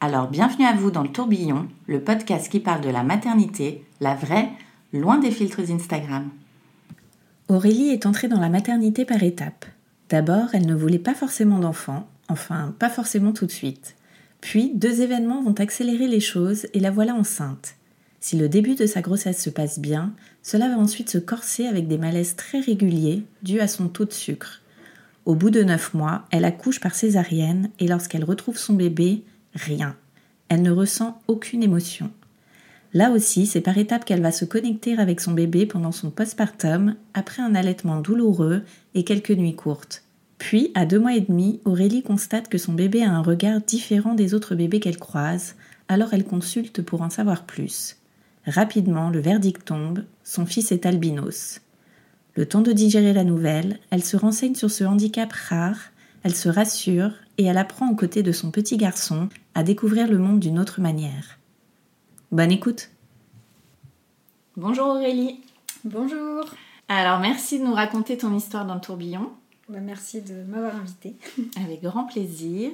Alors bienvenue à vous dans le tourbillon, le podcast qui parle de la maternité, la vraie, loin des filtres Instagram. Aurélie est entrée dans la maternité par étapes. D'abord, elle ne voulait pas forcément d'enfants, enfin pas forcément tout de suite. Puis, deux événements vont accélérer les choses et la voilà enceinte. Si le début de sa grossesse se passe bien, cela va ensuite se corser avec des malaises très réguliers dus à son taux de sucre. Au bout de neuf mois, elle accouche par césarienne et lorsqu'elle retrouve son bébé, rien. Elle ne ressent aucune émotion. Là aussi, c'est par étapes qu'elle va se connecter avec son bébé pendant son postpartum, après un allaitement douloureux et quelques nuits courtes. Puis, à deux mois et demi, Aurélie constate que son bébé a un regard différent des autres bébés qu'elle croise, alors elle consulte pour en savoir plus. Rapidement, le verdict tombe, son fils est albinos. Le temps de digérer la nouvelle, elle se renseigne sur ce handicap rare, elle se rassure et elle apprend aux côtés de son petit garçon à découvrir le monde d'une autre manière. Bonne écoute Bonjour Aurélie Bonjour. Alors merci de nous raconter ton histoire dans le tourbillon. Bah, merci de m'avoir invitée. Avec grand plaisir.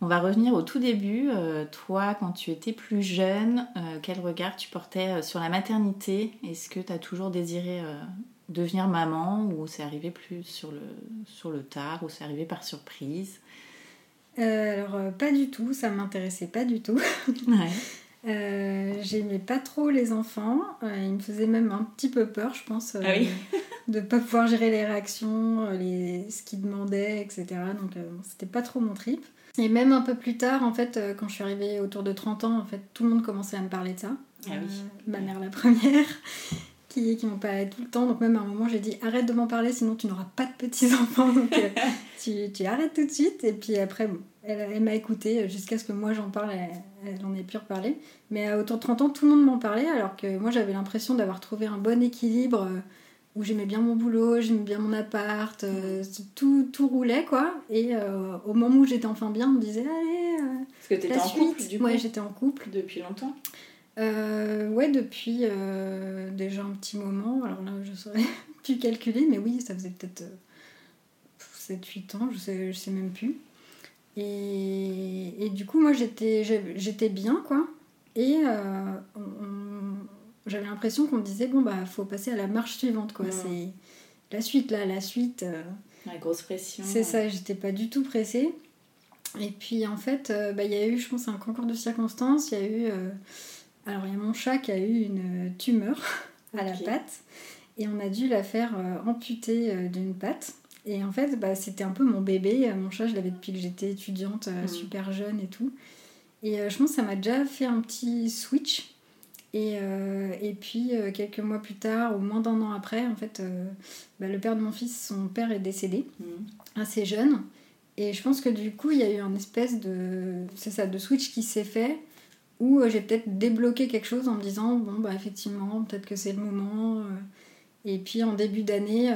On va revenir au tout début. Euh, toi, quand tu étais plus jeune, euh, quel regard tu portais euh, sur la maternité? Est-ce que tu as toujours désiré devenir maman ou c'est arrivé plus sur le, sur le tard ou c'est arrivé par surprise? Alors, pas du tout. Ça m'intéressait pas du tout. Ouais. J'aimais pas trop les enfants. ils me faisaient même un petit peu peur, je pense. Ah oui de pas pouvoir gérer les réactions, les, ce qu'ils demandaient, etc. Donc c'était pas trop mon trip. Et même un peu plus tard, en fait, euh, quand je suis arrivée autour de 30 ans, en fait, tout le monde commençait à me parler de ça. Ah oui. Euh, ma mère la première, qui, qui m'en parlait tout le temps. Donc même à un moment, j'ai dit arrête de m'en parler, sinon tu n'auras pas de petits-enfants. Donc euh, tu, tu, arrêtes tout de suite. Et puis après, bon, elle, elle m'a écoutée jusqu'à ce que moi j'en parle, elle, elle, en ait pu reparler. Mais autour de 30 ans, tout le monde m'en parlait, alors que moi j'avais l'impression d'avoir trouvé un bon équilibre où j'aimais bien mon boulot, j'aimais bien mon appart, euh, tout, tout roulait quoi. Et euh, au moment où j'étais enfin bien, on me disait allez. Euh, Parce que t'étais en couple du coup Ouais, j'étais en couple. Depuis longtemps Ouais, depuis déjà un petit moment. Alors là, je saurais plus calculer, mais oui, ça faisait peut-être 7-8 ans, je sais, je sais même plus. Et, et du coup, moi j'étais, j'étais bien quoi. Et j'avais l'impression qu'on me disait bon bah faut passer à la marche suivante quoi. C'est la suite là, la suite. Euh, la grosse pression. C'est ça, j'étais pas du tout pressée. Et puis en fait, euh, bah, il y a eu, je pense, un concours de circonstances. Il y a eu. Euh, alors il y a mon chat qui a eu une tumeur à la patte. Et on a dû la faire amputer d'une patte. Et en fait, bah, c'était un peu mon bébé. Mon chat, je l'avais depuis que j'étais étudiante, mm. super jeune et tout. Et je pense que ça m'a déjà fait un petit switch et, euh, et puis euh, quelques mois plus tard, ou moins d'un an après, en fait, euh, bah, le père de mon fils, son père est décédé, mmh. assez jeune. Et je pense que du coup, il y a eu un espèce de, ça, de switch qui s'est fait, où j'ai peut-être débloqué quelque chose en me disant, bon, bah effectivement, peut-être que c'est le moment. Et puis en début d'année,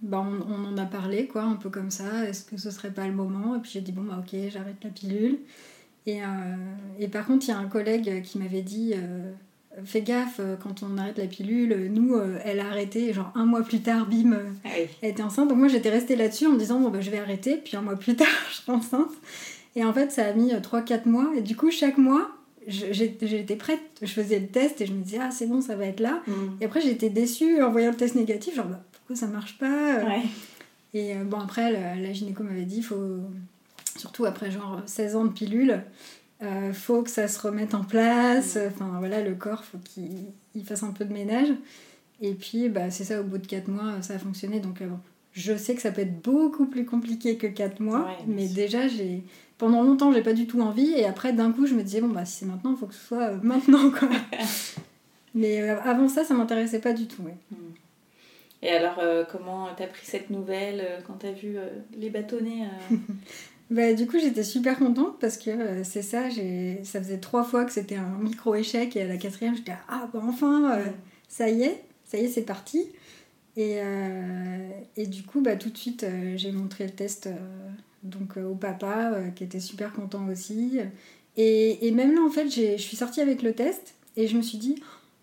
bah, on, on, en a parlé, quoi, un peu comme ça. Est-ce que ce serait pas le moment Et puis j'ai dit, bon, bah ok, j'arrête la pilule. Et, et, par contre, il y a un collègue qui m'avait dit fais gaffe euh, quand on arrête la pilule. Nous, euh, elle a arrêté, genre un mois plus tard, bim, euh, ah elle était enceinte. Donc moi, j'étais restée là-dessus en me disant, bon, bah, je vais arrêter. Puis un mois plus tard, je suis enceinte. Et en fait, ça a mis 3-4 mois. Et du coup, chaque mois, j'étais prête. Je faisais le test et je me disais, ah, c'est bon, ça va être là. Mm. Et après, j'étais déçue en voyant le test négatif, genre, bah, pourquoi ça marche pas Et bon, après, la, la gynéco m'avait dit, faut, surtout après genre 16 ans de pilule, Euh, faut que ça se remette en place. Enfin voilà, le corps, faut qu'il fasse un peu de ménage. Et puis, bah, c'est ça, au bout de 4 mois, ça a fonctionné. Donc, bon, je sais que ça peut être beaucoup plus compliqué que 4 mois, mais déjà, j'ai pendant longtemps, j'ai pas du tout envie. Et après, d'un coup, je me disais, bon, bah, si c'est maintenant, il faut que ce soit maintenant, quoi. mais avant ça, ça m'intéressait pas du tout, ouais. Et alors, euh, comment t'as pris cette nouvelle euh, quand t'as vu euh, les bâtonnets bah, Du coup, j'étais super contente parce que c'est ça, ça faisait trois fois que c'était un micro-échec et à la quatrième, j'étais ah bah enfin, ça y est, ça y est, c'est parti. Et, et, du coup, bah, tout de suite, j'ai montré le test donc, au papa qui était super content aussi. Et, et même là, en fait, je suis sortie avec le test et je me suis dit,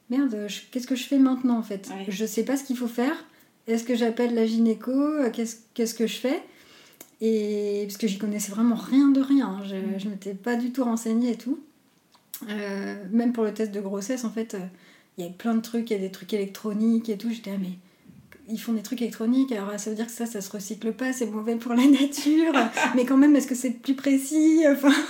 merde, qu'est-ce que je fais maintenant en fait? Je sais pas ce qu'il faut faire. Est-ce que j'appelle la gynéco? Qu'est-ce que je fais? Et parce que j'y connaissais vraiment rien de rien, hein. je, mm. je m'étais pas du tout renseignée et tout. Euh, même pour le test de grossesse, en fait, euh, il y a plein de trucs, il y a des trucs électroniques et tout. J'étais, ah, mais ils font des trucs électroniques, alors ça veut dire que ça, ça se recycle pas, c'est mauvais pour la nature. mais quand même, est-ce que c'est plus précis Enfin?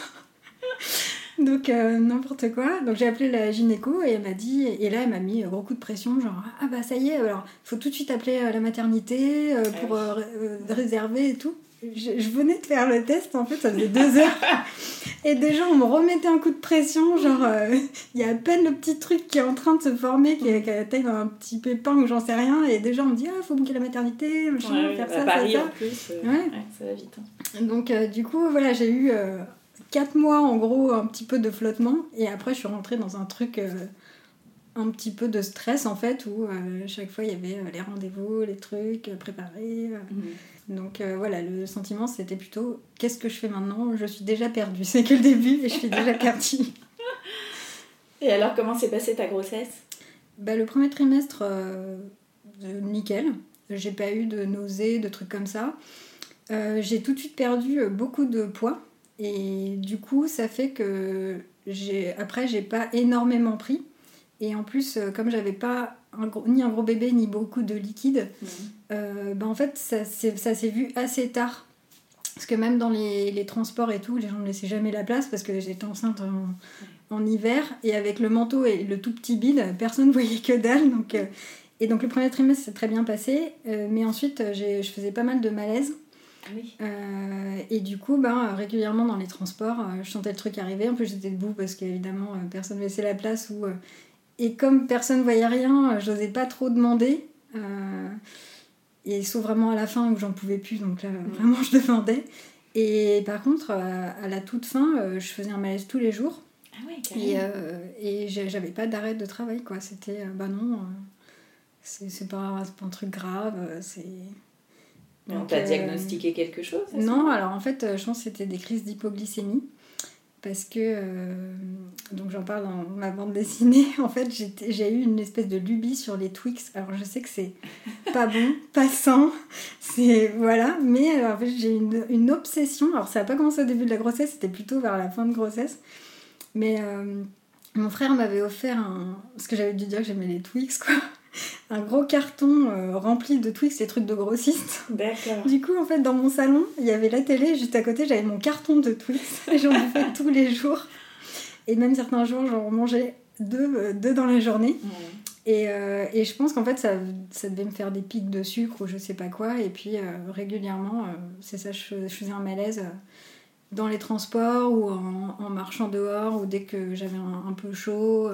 Donc euh, n'importe quoi. Donc j'ai appelé la gynéco et elle m'a dit, et là elle m'a mis un gros coup de pression, genre ah bah ça y est, alors faut tout de suite appeler euh, la maternité euh, pour réserver et tout. Je, venais de faire le test, en fait ça faisait deux heures. Et déjà on me remettait un coup de pression, genre il y a à peine le petit truc qui est en train de se former, qui est, à la taille d'un petit pépin ou j'en sais rien. Et déjà on me dit ah faut bouquer la maternité, machin, faire ça, Paris, ça, en plus, ouais. ça va vite. Hein. Donc du coup voilà j'ai eu 4 mois en gros un petit peu de flottement et après je suis rentrée dans un truc euh, un petit peu de stress en fait où euh, chaque fois il y avait euh, les rendez-vous, les trucs préparés. Mhm. Donc voilà, le sentiment c'était plutôt qu'est-ce que je fais maintenant? Je suis déjà perdue, c'est que le début et je suis déjà perdue. et alors comment s'est passée ta grossesse? Bah, Le premier trimestre, nickel. J'ai pas eu de nausées, de trucs comme ça. j'ai tout de suite perdu beaucoup de poids. Et du coup, ça fait que j'ai après, j'ai pas énormément pris. Et en plus, euh, comme j'avais pas ni un gros bébé ni beaucoup de liquide, mmh. euh, ben en fait, ça s'est vu assez tard. Parce que même dans les, les, transports et tout, les gens ne laissaient jamais la place parce que j'étais enceinte en, en, hiver. Et avec le manteau et le tout petit bide, personne ne voyait que dalle. Donc, euh, et donc le premier trimestre s'est très bien passé. mais ensuite, je faisais pas mal de malaise. Euh, et du coup, ben, régulièrement dans les transports, euh, je sentais le truc arriver. En plus, j'étais debout parce qu'évidemment, euh, personne ne laissait la place. Où, et comme personne ne voyait rien, je n'osais pas trop demander. et sauf vraiment à la fin où j'en pouvais plus, donc là, mm. vraiment, je demandais. Et par contre, à la toute fin, je faisais un malaise tous les jours. Ah ouais, et, et j'avais pas d'arrêt de travail, quoi. C'était, bah non, c'est pas, pas un truc grave, c'est on t'a euh, diagnostiqué quelque chose Non, alors en fait, euh, je pense que c'était des crises d'hypoglycémie. Parce que, euh, donc j'en parle dans ma bande dessinée, en fait j'ai eu une espèce de lubie sur les Twix. Alors je sais que c'est pas bon, pas sain, c'est voilà, mais en fait j'ai une, une, obsession. Alors ça n'a pas commencé au début de la grossesse, c'était plutôt vers la fin de grossesse. Mais mon frère m'avait offert un. Parce que j'avais dû dire que j'aimais les Twix, quoi un gros carton euh, rempli de Twix, les trucs de grossistes. D'accord. Du coup, en fait, dans mon salon, il y avait la télé, juste à côté, j'avais mon carton de Twix. J'en bouffais tous les jours. Et même certains jours, j'en mangeais deux, euh, deux dans la journée. Et, euh, et, je pense qu'en fait, ça, ça, devait me faire des pics de sucre ou je sais pas quoi. Et puis, régulièrement, c'est ça, je, faisais un malaise dans les transports ou en, marchant dehors ou dès que j'avais un, un, peu chaud.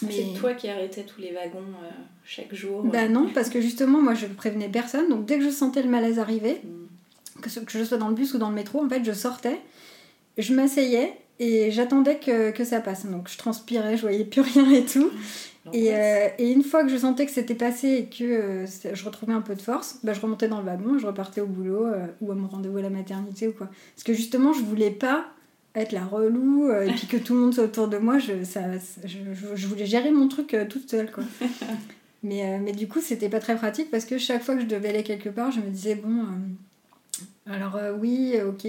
C'est toi qui arrêtais tous les wagons euh, chaque jour Bah euh. non, parce que justement, moi je prévenais personne. Donc dès que je sentais le malaise arriver, mm. que, que, je sois dans le bus ou dans le métro, en fait, je sortais, je m'asseyais et j'attendais que, que, ça passe. Donc je transpirais, je voyais plus rien et tout. Et, euh, et, une fois que je sentais que c'était passé et que je retrouvais un peu de force, bah, je remontais dans le wagon, je repartais au boulot ou à mon rendez-vous à la maternité ou quoi. Parce que justement, je voulais pas être la relou euh, et puis que tout le monde soit autour de moi je, ça, je, je, voulais gérer mon truc euh, toute seule quoi. Mais, euh, mais du coup c'était pas très pratique parce que chaque fois que je devais aller quelque part je me disais bon alors oui ok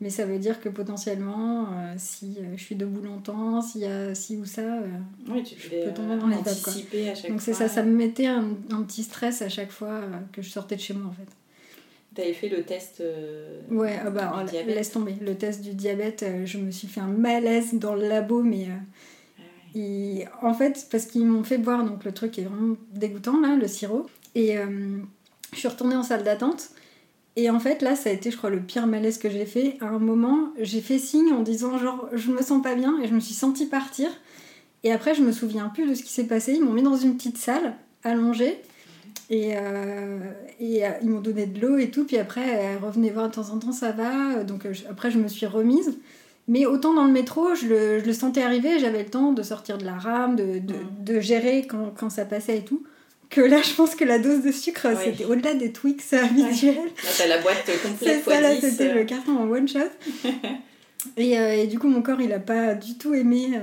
mais ça veut dire que potentiellement si je suis debout longtemps s'il y a ci ou ça oui, tu je peux tomber dans les donc c'est ça ça me mettait un, un, petit stress à chaque fois que je sortais de chez moi en fait T'avais fait le test euh, Ouais, ah bah, du alors, diabète. laisse tomber. Le test du diabète, euh, je me suis fait un malaise dans le labo, mais euh, Ah ouais. ils- en fait, parce qu'ils m'ont fait boire, donc le truc est vraiment dégoûtant, là, le sirop. Et euh, je suis retournée en salle d'attente. Et en fait, là, ça a été, je crois, le pire malaise que j'ai fait. À un moment, j'ai fait signe en disant, genre, je me sens pas bien, et je me suis sentie partir. Et après, je me souviens plus de ce qui s'est passé. Ils m'ont mis dans une petite salle, allongée. Et, euh, et euh, ils m'ont donné de l'eau et tout. Puis après, elle revenait voir de temps en temps, ça va. Donc euh, je- après, je me suis remise. Mais autant dans le métro, je le, je le sentais arriver, j'avais le temps de sortir de la rame, de, de, Mm. de gérer quand, quand ça passait et tout. Que là, je pense que la dose de sucre, Ouais. c'était au-delà des Twix euh, habituels. Là, t'as la boîte C'est complète ça, là, x 10. c'était le carton en one shot. et, euh, et du coup, mon corps, il a pas du tout aimé. euh,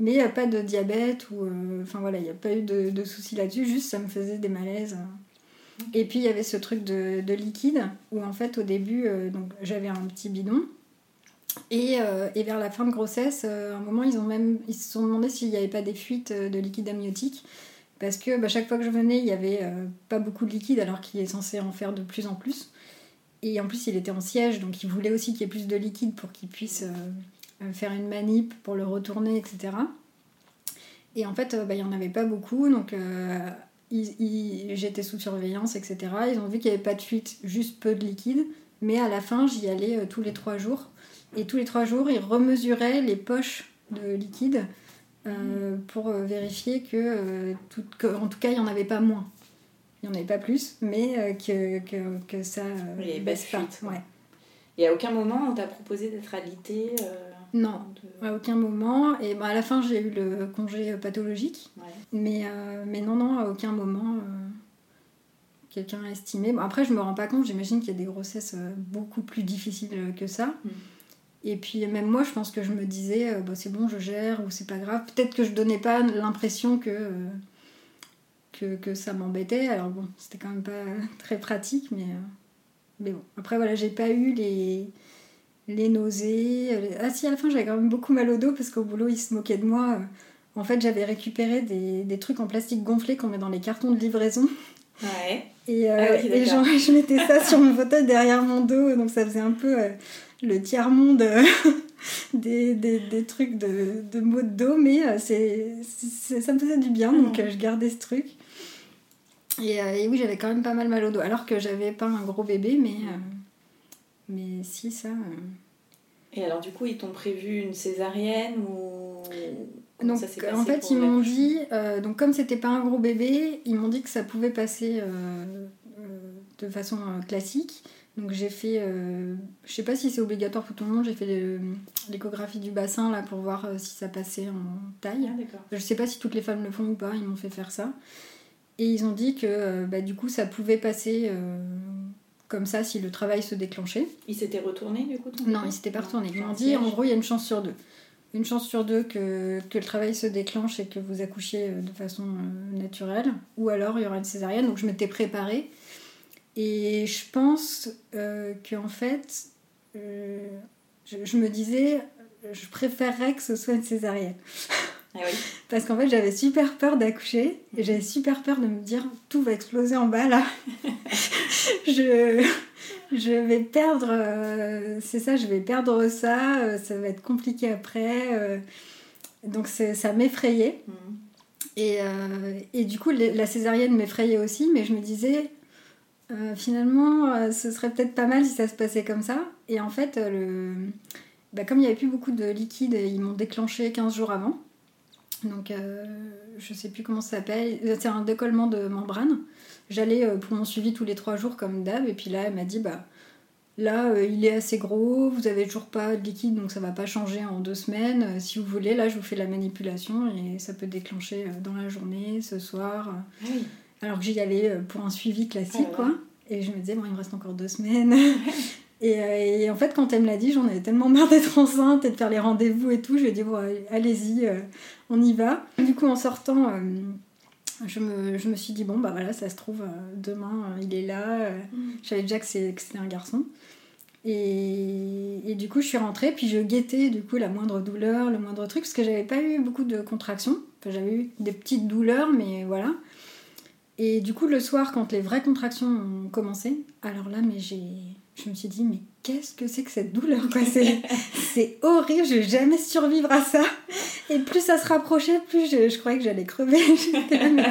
mais il n'y a pas de diabète ou. euh, Enfin voilà, il n'y a pas eu de, soucis là-dessus, juste ça me faisait des malaises. Et puis il y avait ce truc de, de liquide où en fait au début, euh, j'avais un petit bidon. Et, euh, et vers la fin de grossesse, à un moment, ils, ont même, se sont demandé s'il n'y avait pas des fuites de liquide amniotique. Parce que bah, chaque fois que je venais, il n'y avait pas beaucoup de liquide alors qu'il est censé en faire de plus en plus. Et en plus, il était en siège, donc il voulait aussi qu'il y ait plus de liquide pour qu'il puisse faire une manip pour le retourner, etc. Et en fait, euh, bah, il n'y en avait pas beaucoup, donc euh, j'étais sous surveillance, etc. Ils ont vu qu'il n'y avait pas de fuite, juste peu de liquide. Mais à la fin, j'y allais euh, tous les trois jours. Et tous les trois jours, ils remesuraient les poches de liquide euh, pour euh, vérifier que, euh, tout, que, en tout cas, il n'y en avait pas moins. Il n'y en avait pas plus, mais euh, que, que, que ça euh, baisse pas. Ouais. Et à aucun moment on t'a proposé d'être alité euh, Non, de- à aucun moment. Et bah, à la fin, j'ai eu le congé pathologique. Ouais. Mais, euh, mais non, non, à aucun moment, euh, quelqu'un a estimé. Bon, après, je me rends pas compte, j'imagine qu'il y a des grossesses euh, beaucoup plus difficiles euh, que ça. Mm. Et puis, même moi, je pense que je me disais, euh, bah, c'est bon, je gère, ou c'est pas grave. Peut-être que je donnais pas l'impression que, euh, que, que ça m'embêtait. Alors bon, c'était quand même pas très pratique, mais, euh, mais bon. Après, voilà, j'ai pas eu les les nausées. euh, Ah si, à la fin, j'avais quand même beaucoup mal au dos parce qu'au boulot, ils se moquaient de moi. En fait, j'avais récupéré des, des trucs en plastique gonflé qu'on met dans les cartons de livraison. Ouais. Et, euh, Ah oui, et genre, je mettais ça sur mon fauteuil derrière mon dos. Donc ça faisait un peu euh, le tiers-monde euh, des, des, des trucs de, de maux de dos. Mais euh, c'est, ça me faisait du bien. Donc euh, je gardais ce truc. Et, euh, et oui, j'avais quand même pas mal mal au dos. Alors que j'avais pas un gros bébé, mais, euh, mais si, ça... euh, Et alors du coup ils t'ont prévu une césarienne ou comment Donc, ça en fait, ils m'ont dit, euh, donc comme c'était pas un gros bébé, ils m'ont dit que ça pouvait passer euh, de façon classique. Donc j'ai fait, euh, je sais pas si c'est obligatoire pour tout le monde, j'ai fait l'échographie du bassin là pour voir si ça passait en taille. Ah, d'accord. Je sais pas si toutes les femmes le font ou pas, ils m'ont fait faire ça. Et ils ont dit que bah, du coup ça pouvait passer comme ça si le travail se déclenchait. Il s'était retourné du coup Non, bébé ils s'étaient pas retournés. Ils m'ont dit, en gros, il y a une chance sur deux. Une chance sur deux que, que le travail se déclenche et que vous accouchiez euh, de façon euh, naturelle. Ou alors, il y aura une césarienne. Donc, je m'étais préparée. Et je pense euh, qu'en fait, euh, je, je me disais, je préférerais que ce soit une césarienne. Oui. Parce qu'en fait, j'avais super peur d'accoucher et j'avais super peur de me dire tout va exploser en bas là. je, je vais perdre, euh, c'est ça, je vais perdre ça, euh, ça va être compliqué après. euh. donc ça m'effrayait. Mhm. Et, et du coup, la césarienne m'effrayait aussi, mais je me disais, finalement, ce serait peut-être pas mal si ça se passait comme ça. Et en fait, le... bah, comme il n'y avait plus beaucoup de liquide, ils m'ont déclenché 15 jours avant. Donc, euh, je sais plus comment ça s'appelle. C'est un décollement de membrane. J'allais euh, pour mon suivi tous les 3 jours comme d'hab, et puis là, elle m'a dit, bah. Là, euh, il est assez gros, vous avez toujours pas de liquide, donc ça va pas changer en deux semaines. Si vous voulez, là, je vous fais la manipulation et ça peut déclencher dans la journée, ce soir. Ah oui. Alors que j'y allais pour un suivi classique, Ah ouais. quoi. Et je me disais, bon, il me reste encore deux semaines. et, euh, et en fait, quand elle me l'a dit, j'en avais tellement marre d'être enceinte et de faire les rendez-vous et tout. Je lui ai dit, bon, allez- allez-y, euh, on y va. Du coup, en sortant, euh, je, me, je me suis dit, bon, bah voilà, ça se trouve, euh, demain, euh, il est là. euh, Mhm. je savais déjà que c'était un garçon. Et, et du coup, je suis rentrée, puis je guettais du coup la moindre douleur, le moindre truc, parce que j'avais pas eu beaucoup de contractions. Enfin, j'avais eu des petites douleurs, mais voilà. Et du coup, le soir, quand les vraies contractions ont commencé, alors là, mais j'ai, je me suis dit, mais qu'est-ce que c'est que cette douleur quoi c'est, horrible, je vais jamais survivre à ça. Et plus ça se rapprochait, plus je, je croyais que j'allais crever.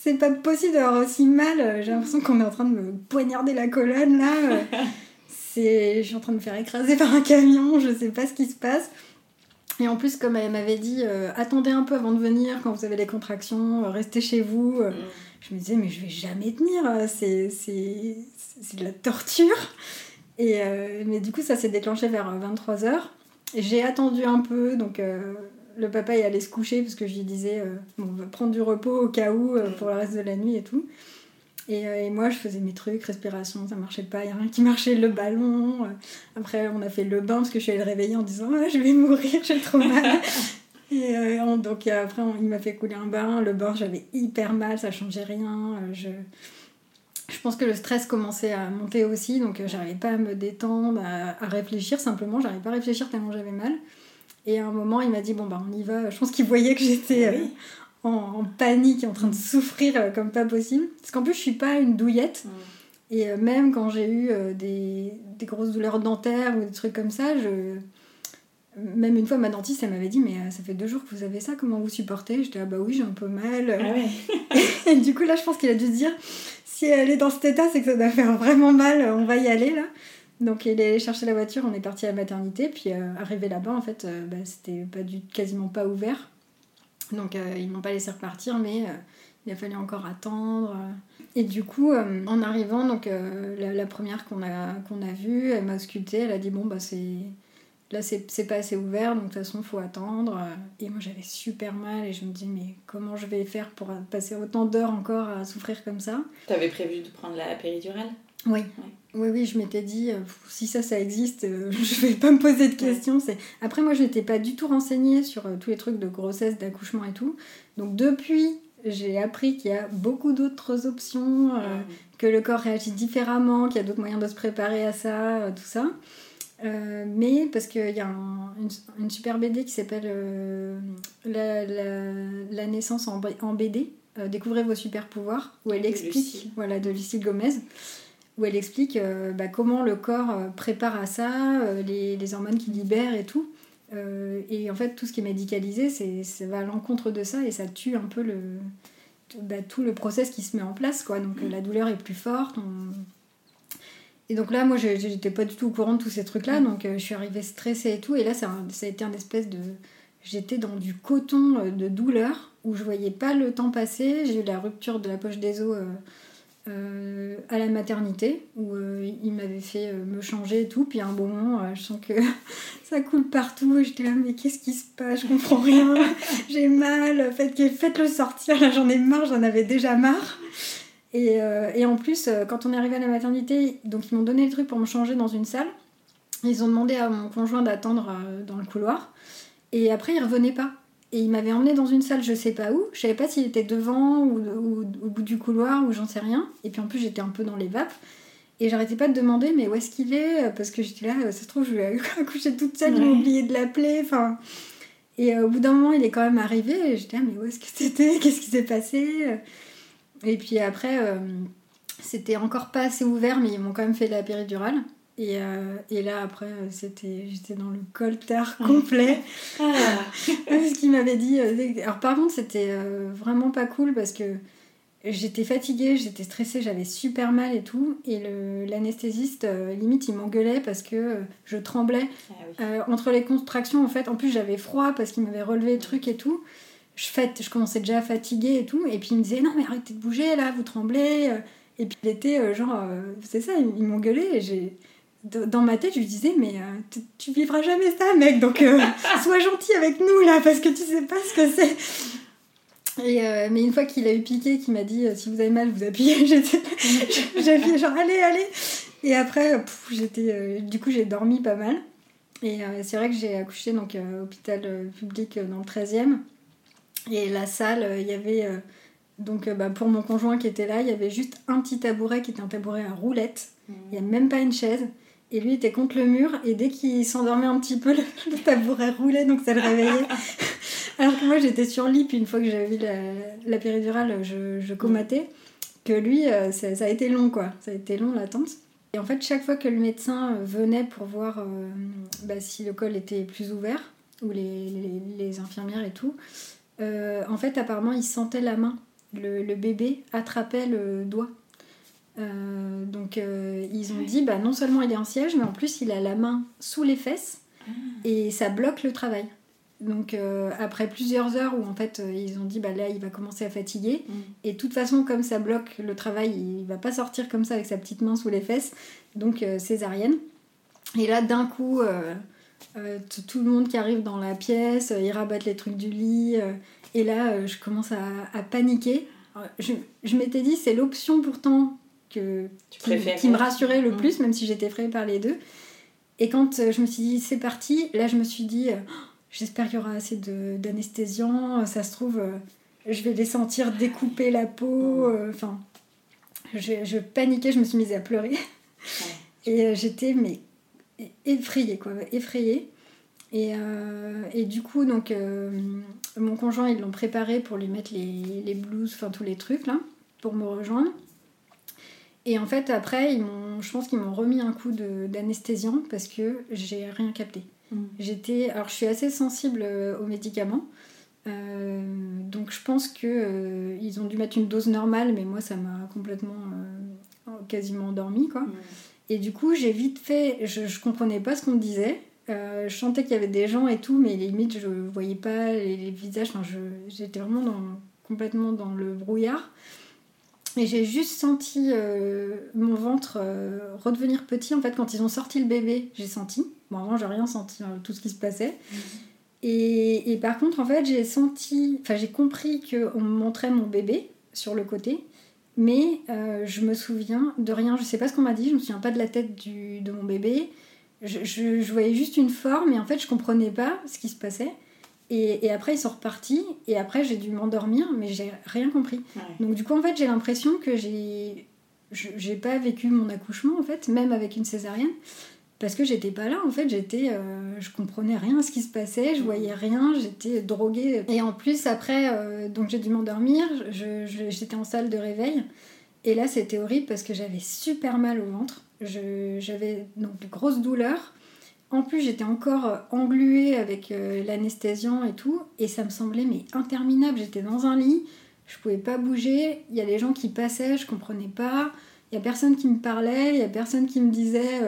c'est pas possible d'avoir aussi mal. J'ai l'impression qu'on est en train de me poignarder la colonne là. C'est, je suis en train de me faire écraser par un camion, je sais pas ce qui se passe. Et en plus, comme elle m'avait dit, euh, attendez un peu avant de venir quand vous avez les contractions, euh, restez chez vous. Euh, mm. Je me disais, mais je vais jamais tenir, c'est, c'est, c'est de la torture. Et, mais du coup, ça s'est déclenché vers 23h. J'ai attendu un peu, donc le papa est allé se coucher parce que je lui disais, bon, on va prendre du repos au cas où pour le reste de la nuit et tout. Et, euh, et, moi, je faisais mes trucs, respiration, ça marchait pas, il y a rien qui marchait, le ballon. Euh. Après, on a fait le bain parce que je suis allée le réveiller en disant ah, Je vais mourir, j'ai trop mal. et euh, donc, après, il m'a fait couler un bain. Le bain, j'avais hyper mal, ça changeait rien. je, je pense que le stress commençait à monter aussi, donc j'arrivais pas à me détendre, à, réfléchir simplement. J'arrivais pas à réfléchir tellement j'avais mal. Et à un moment, il m'a dit Bon, bah, on y va. Je pense qu'il voyait que j'étais ah en, panique, en train de souffrir euh, comme pas possible. Parce qu'en plus, je suis pas une douillette. Mm. Et euh, même quand j'ai eu euh, des, des, grosses douleurs dentaires ou des trucs comme ça, je... même une fois, ma dentiste, elle m'avait dit Mais ça fait deux jours que vous avez ça, comment vous supportez? J'étais Ah bah oui, j'ai un peu mal. Ah et du coup, là, je pense qu'il a dû se dire Si elle est dans cet état, c'est que ça doit faire vraiment mal, on va y aller là. Donc il est allé chercher la voiture, on est parti à la maternité, puis arrivé là-bas, en fait, bah, c'était pas du, quasiment pas ouvert. Donc euh, ils m'ont pas laissé repartir, mais euh, il a fallu encore attendre. Et du coup, euh, en arrivant, donc la, première qu'on a, qu'on a vue, elle m'a sculpté, elle a dit bon bah c'est là c'est pas assez ouvert, donc de toute façon faut attendre. Et moi j'avais super mal et je me dis mais comment je vais faire pour passer autant d'heures encore à souffrir comme ça? T'avais prévu de prendre la péridurale? Oui. Oui, oui, je m'étais dit, euh, si ça, ça existe, euh, je vais pas me poser de questions. Après, moi, je n'étais pas du tout renseignée sur euh, tous les trucs de grossesse, d'accouchement et tout. Donc, depuis, j'ai appris qu'il y a beaucoup d'autres options, que le corps réagit différemment, qu'il y a d'autres moyens de se préparer à ça, tout ça. Mais parce qu'il y a une, super BD qui s'appelle la, la, naissance en, en BD, Découvrez vos super pouvoirs, où elle explique, voilà, de Lucie Gomez où elle explique euh, bah, comment le corps euh, prépare à ça, euh, les, les, hormones qu'il libère et tout. et en fait, tout ce qui est médicalisé, c'est, ça va à l'encontre de ça et ça tue un peu le, bah, tout le process qui se met en place. Quoi. Donc la douleur est plus forte. Et donc là, moi, j'étais pas du tout au courant de tous ces trucs-là, donc je suis arrivée stressée et tout. Et là, ça, ça a été un espèce de. J'étais dans du coton de douleur où je voyais pas le temps passer. J'ai eu la rupture de la poche des os euh, à la maternité où euh, il m'avait fait euh, me changer et tout. Puis à un bon moment, je sens que ça coule partout. Et j'étais là, mais qu'est-ce qui se passe? Je comprends rien. J'ai mal. Faites-le sortir. Là, j'en ai marre. J'en avais déjà marre. Et, et, en plus, quand on est arrivé à la maternité, donc ils m'ont donné le truc pour me changer dans une salle. Ils ont demandé à mon conjoint d'attendre dans le couloir. Et après, il revenait pas. Et il m'avait emmené dans une salle, je sais pas où. Je savais pas s'il était devant ou, au bout du couloir ou j'en sais rien. Et puis en plus, j'étais un peu dans les vapes. Et j'arrêtais pas de demander, mais où est-ce qu'il est? Parce que j'étais là, ça se trouve, je vais accoucher toute seule, j'ai oublié de l'appeler. Enfin. Et euh, au bout d'un moment, il est quand même arrivé. Et j'étais là, mais où est-ce que c'était? Qu'est-ce qui s'est passé? Et puis après, euh, c'était encore pas assez ouvert, mais ils m'ont quand même fait la péridurale. Et, euh, et, là, après, c'était, j'étais dans le coltard complet. ah. ce qu'il m'avait dit. Euh, alors, par contre, c'était euh, vraiment pas cool parce que j'étais fatiguée, j'étais stressée, j'avais super mal et tout. Et le, l'anesthésiste, limite, il m'engueulait parce que je tremblais. Ah entre les contractions, en fait, en plus, j'avais froid parce qu'il m'avait relevé le truc et tout. Je, fait, je commençais déjà à fatiguer et tout. Et puis, il me disait Non, mais arrêtez de bouger là, vous tremblez. Et puis, il était genre. c'est ça, il, il m'engueulait et j'ai dans ma tête, je lui disais, mais euh, tu vivras jamais ça, mec, donc euh, sois gentil avec nous là, parce que tu sais pas ce que c'est. Et euh, mais une fois qu'il a eu piqué, qu'il m'a dit si vous avez mal, vous appuyez, j'ai appuyé genre allez, allez. Et après, j'étais, du coup, j'ai dormi pas mal. Et c'est vrai que j'ai accouché donc à hôpital public dans le 13e. Et la salle, il y avait donc bah, pour mon conjoint qui était là, il y avait juste un petit tabouret qui était un tabouret à roulette. Mmh. Il n'y a même pas une chaise. Et lui était contre le mur et dès qu'il s'endormait un petit peu, le, tabouret roulait donc ça le réveillait. Alors que moi j'étais sur lit, puis une fois que j'avais vu la, péridurale, je, je comatais. que lui, euh, ça, ça a été long, quoi. Ça a été long, l'attente. Et en fait, chaque fois que le médecin euh, venait pour voir euh, bah, si le col était plus ouvert, ou les, les- les infirmières et tout, euh, en fait, apparemment, il sentait la main. Le, le bébé attrapait le doigt. Euh, donc, euh, ils ont dit, bah, non seulement il est en siège, mais en plus, il a la main sous les fesses, et ça bloque le travail. Donc, après plusieurs heures où, en fait, ils ont dit, bah, là, il va commencer à fatiguer, Mm. et de toute façon, comme ça bloque le travail, il va pas sortir comme ça avec sa petite main sous les fesses. Donc césarienne. Et là, d'un coup, tout le monde qui arrive dans la pièce, euh, ils rabattent les trucs du lit. euh, et là, euh, je commence à, à paniquer. Je, je m'étais dit, c'est l'option pourtant que, qui, me rassurait le Mm. plus, même si j'étais effrayée par les deux. Et quand euh, je me suis dit, c'est parti, là, je me suis dit, euh, Oh, j'espère qu'il y aura assez d'anesthésiants. Ça se trouve, euh, je vais les sentir découper la peau. euh, Enfin, je, je paniquais, je me suis mise à pleurer. Et euh, j'étais, mais effrayée, quoi, effrayée. Et, euh, et du coup, donc, euh, mon conjoint, ils l'ont préparé pour lui mettre les, les blouses, enfin tous les trucs, là, pour me rejoindre. Et en fait, après, ils m'ont, je pense qu'ils m'ont remis un coup d'anesthésiant parce que j'ai rien capté. Mm. J'étais, alors je suis assez sensible euh, aux médicaments, Euh, donc je pense que ils ont dû mettre une dose normale, mais moi ça m'a complètement quasiment endormi quoi. Mm. Et du coup j'ai vite fait, je, je comprenais pas ce qu'on me disait. Euh, je sentais qu'il y avait des gens et tout, mais limite je voyais pas les, les visages. Enfin, j'étais vraiment dans, complètement dans le brouillard. Et j'ai juste senti euh, mon ventre euh, redevenir petit. En fait, quand ils ont sorti le bébé, j'ai senti. Bon, avant, j'ai rien senti, hein, tout ce qui se passait. Et, et par contre, en fait, j'ai senti, enfin, j'ai compris qu'on me montrait mon bébé sur le côté, mais euh, je me souviens de rien. Je sais pas ce qu'on m'a dit, je me souviens pas de la tête du, de mon bébé. Je, je- je voyais juste une forme, et en fait, je comprenais pas ce qui se passait. Et, et après, ils sont repartis, et après, j'ai dû m'endormir, mais j'ai rien compris. Ouais. Donc, du coup, en fait, j'ai l'impression que j'ai. J'ai pas vécu mon accouchement, en fait, même avec une césarienne. Parce que j'étais pas là, en fait, j'étais, euh, je comprenais rien à ce qui se passait, je voyais rien, j'étais droguée. Et en plus, après, euh, donc j'ai dû m'endormir, j'étais en salle de réveil. Et là, c'était horrible parce que j'avais super mal au ventre. J'avais donc de grosses douleurs. En plus, j'étais encore euh, engluée avec euh, l'anesthésiant et tout. Et ça me semblait mais interminable. J'étais dans un lit, je pouvais pas bouger. Il y a des gens qui passaient, je comprenais pas. Il y a personne qui me parlait, il y a personne qui me disait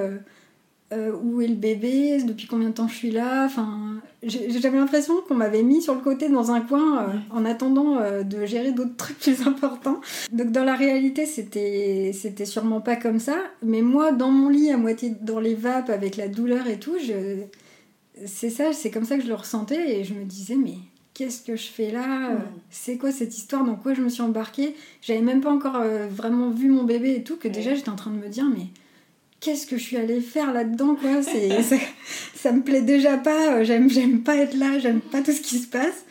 euh, où est le bébé, depuis combien de temps je suis là. Enfin, j'ai- j'avais l'impression qu'on m'avait mis sur le côté dans un coin euh, en attendant euh, de gérer d'autres trucs plus importants. Donc dans la réalité, c'était c'était sûrement pas comme ça. Mais moi, dans mon lit, à moitié dans les vapes, avec la douleur et tout, je... c'est ça, c'est comme ça que je le ressentais et je me disais mais qu'est-ce que je fais là. C'est quoi cette histoire Dans quoi je me suis embarquée? J'avais même pas encore vraiment vu mon bébé et tout que déjà j'étais en train de me dire mais qu'est-ce que je suis allée faire là-dedans quoi c'est ça, ça me plaît déjà pas euh, j'aime j'aime pas être là j'aime pas tout ce qui se passe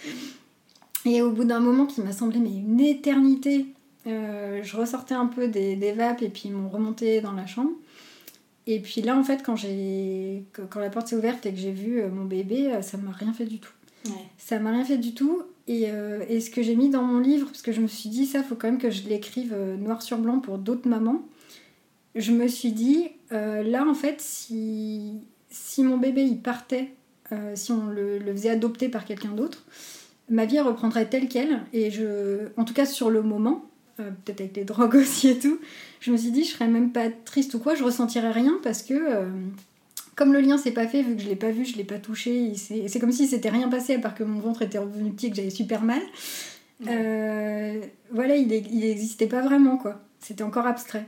et au bout d'un moment qui m'a semblé mais une éternité euh, je ressortais un peu des, des vapes et puis ils m'ont remonté dans la chambre et puis là en fait quand j'ai quand la porte s'est ouverte et que j'ai vu euh, mon bébé ça m'a rien fait du tout Ouais. ça m'a rien fait du tout. Et, euh, et ce que j'ai mis dans mon livre, parce que je me suis dit, ça, faut quand même que je l'écrive noir sur blanc pour d'autres mamans. Je me suis dit, euh, là, en fait, si, si mon bébé, il partait, euh, si on le, le faisait adopter par quelqu'un d'autre, ma vie elle reprendrait telle qu'elle. Et je, en tout cas, sur le moment, euh, peut-être avec les drogues aussi et tout, je me suis dit, je serais même pas triste ou quoi, je ressentirais rien parce que. comme le lien s'est pas fait, vu que je l'ai pas vu, je l'ai pas touché, c'est comme si c'était rien passé à part que mon ventre était revenu petit et que j'avais super mal. Voilà, il n'existait pas vraiment quoi. C'était encore abstrait.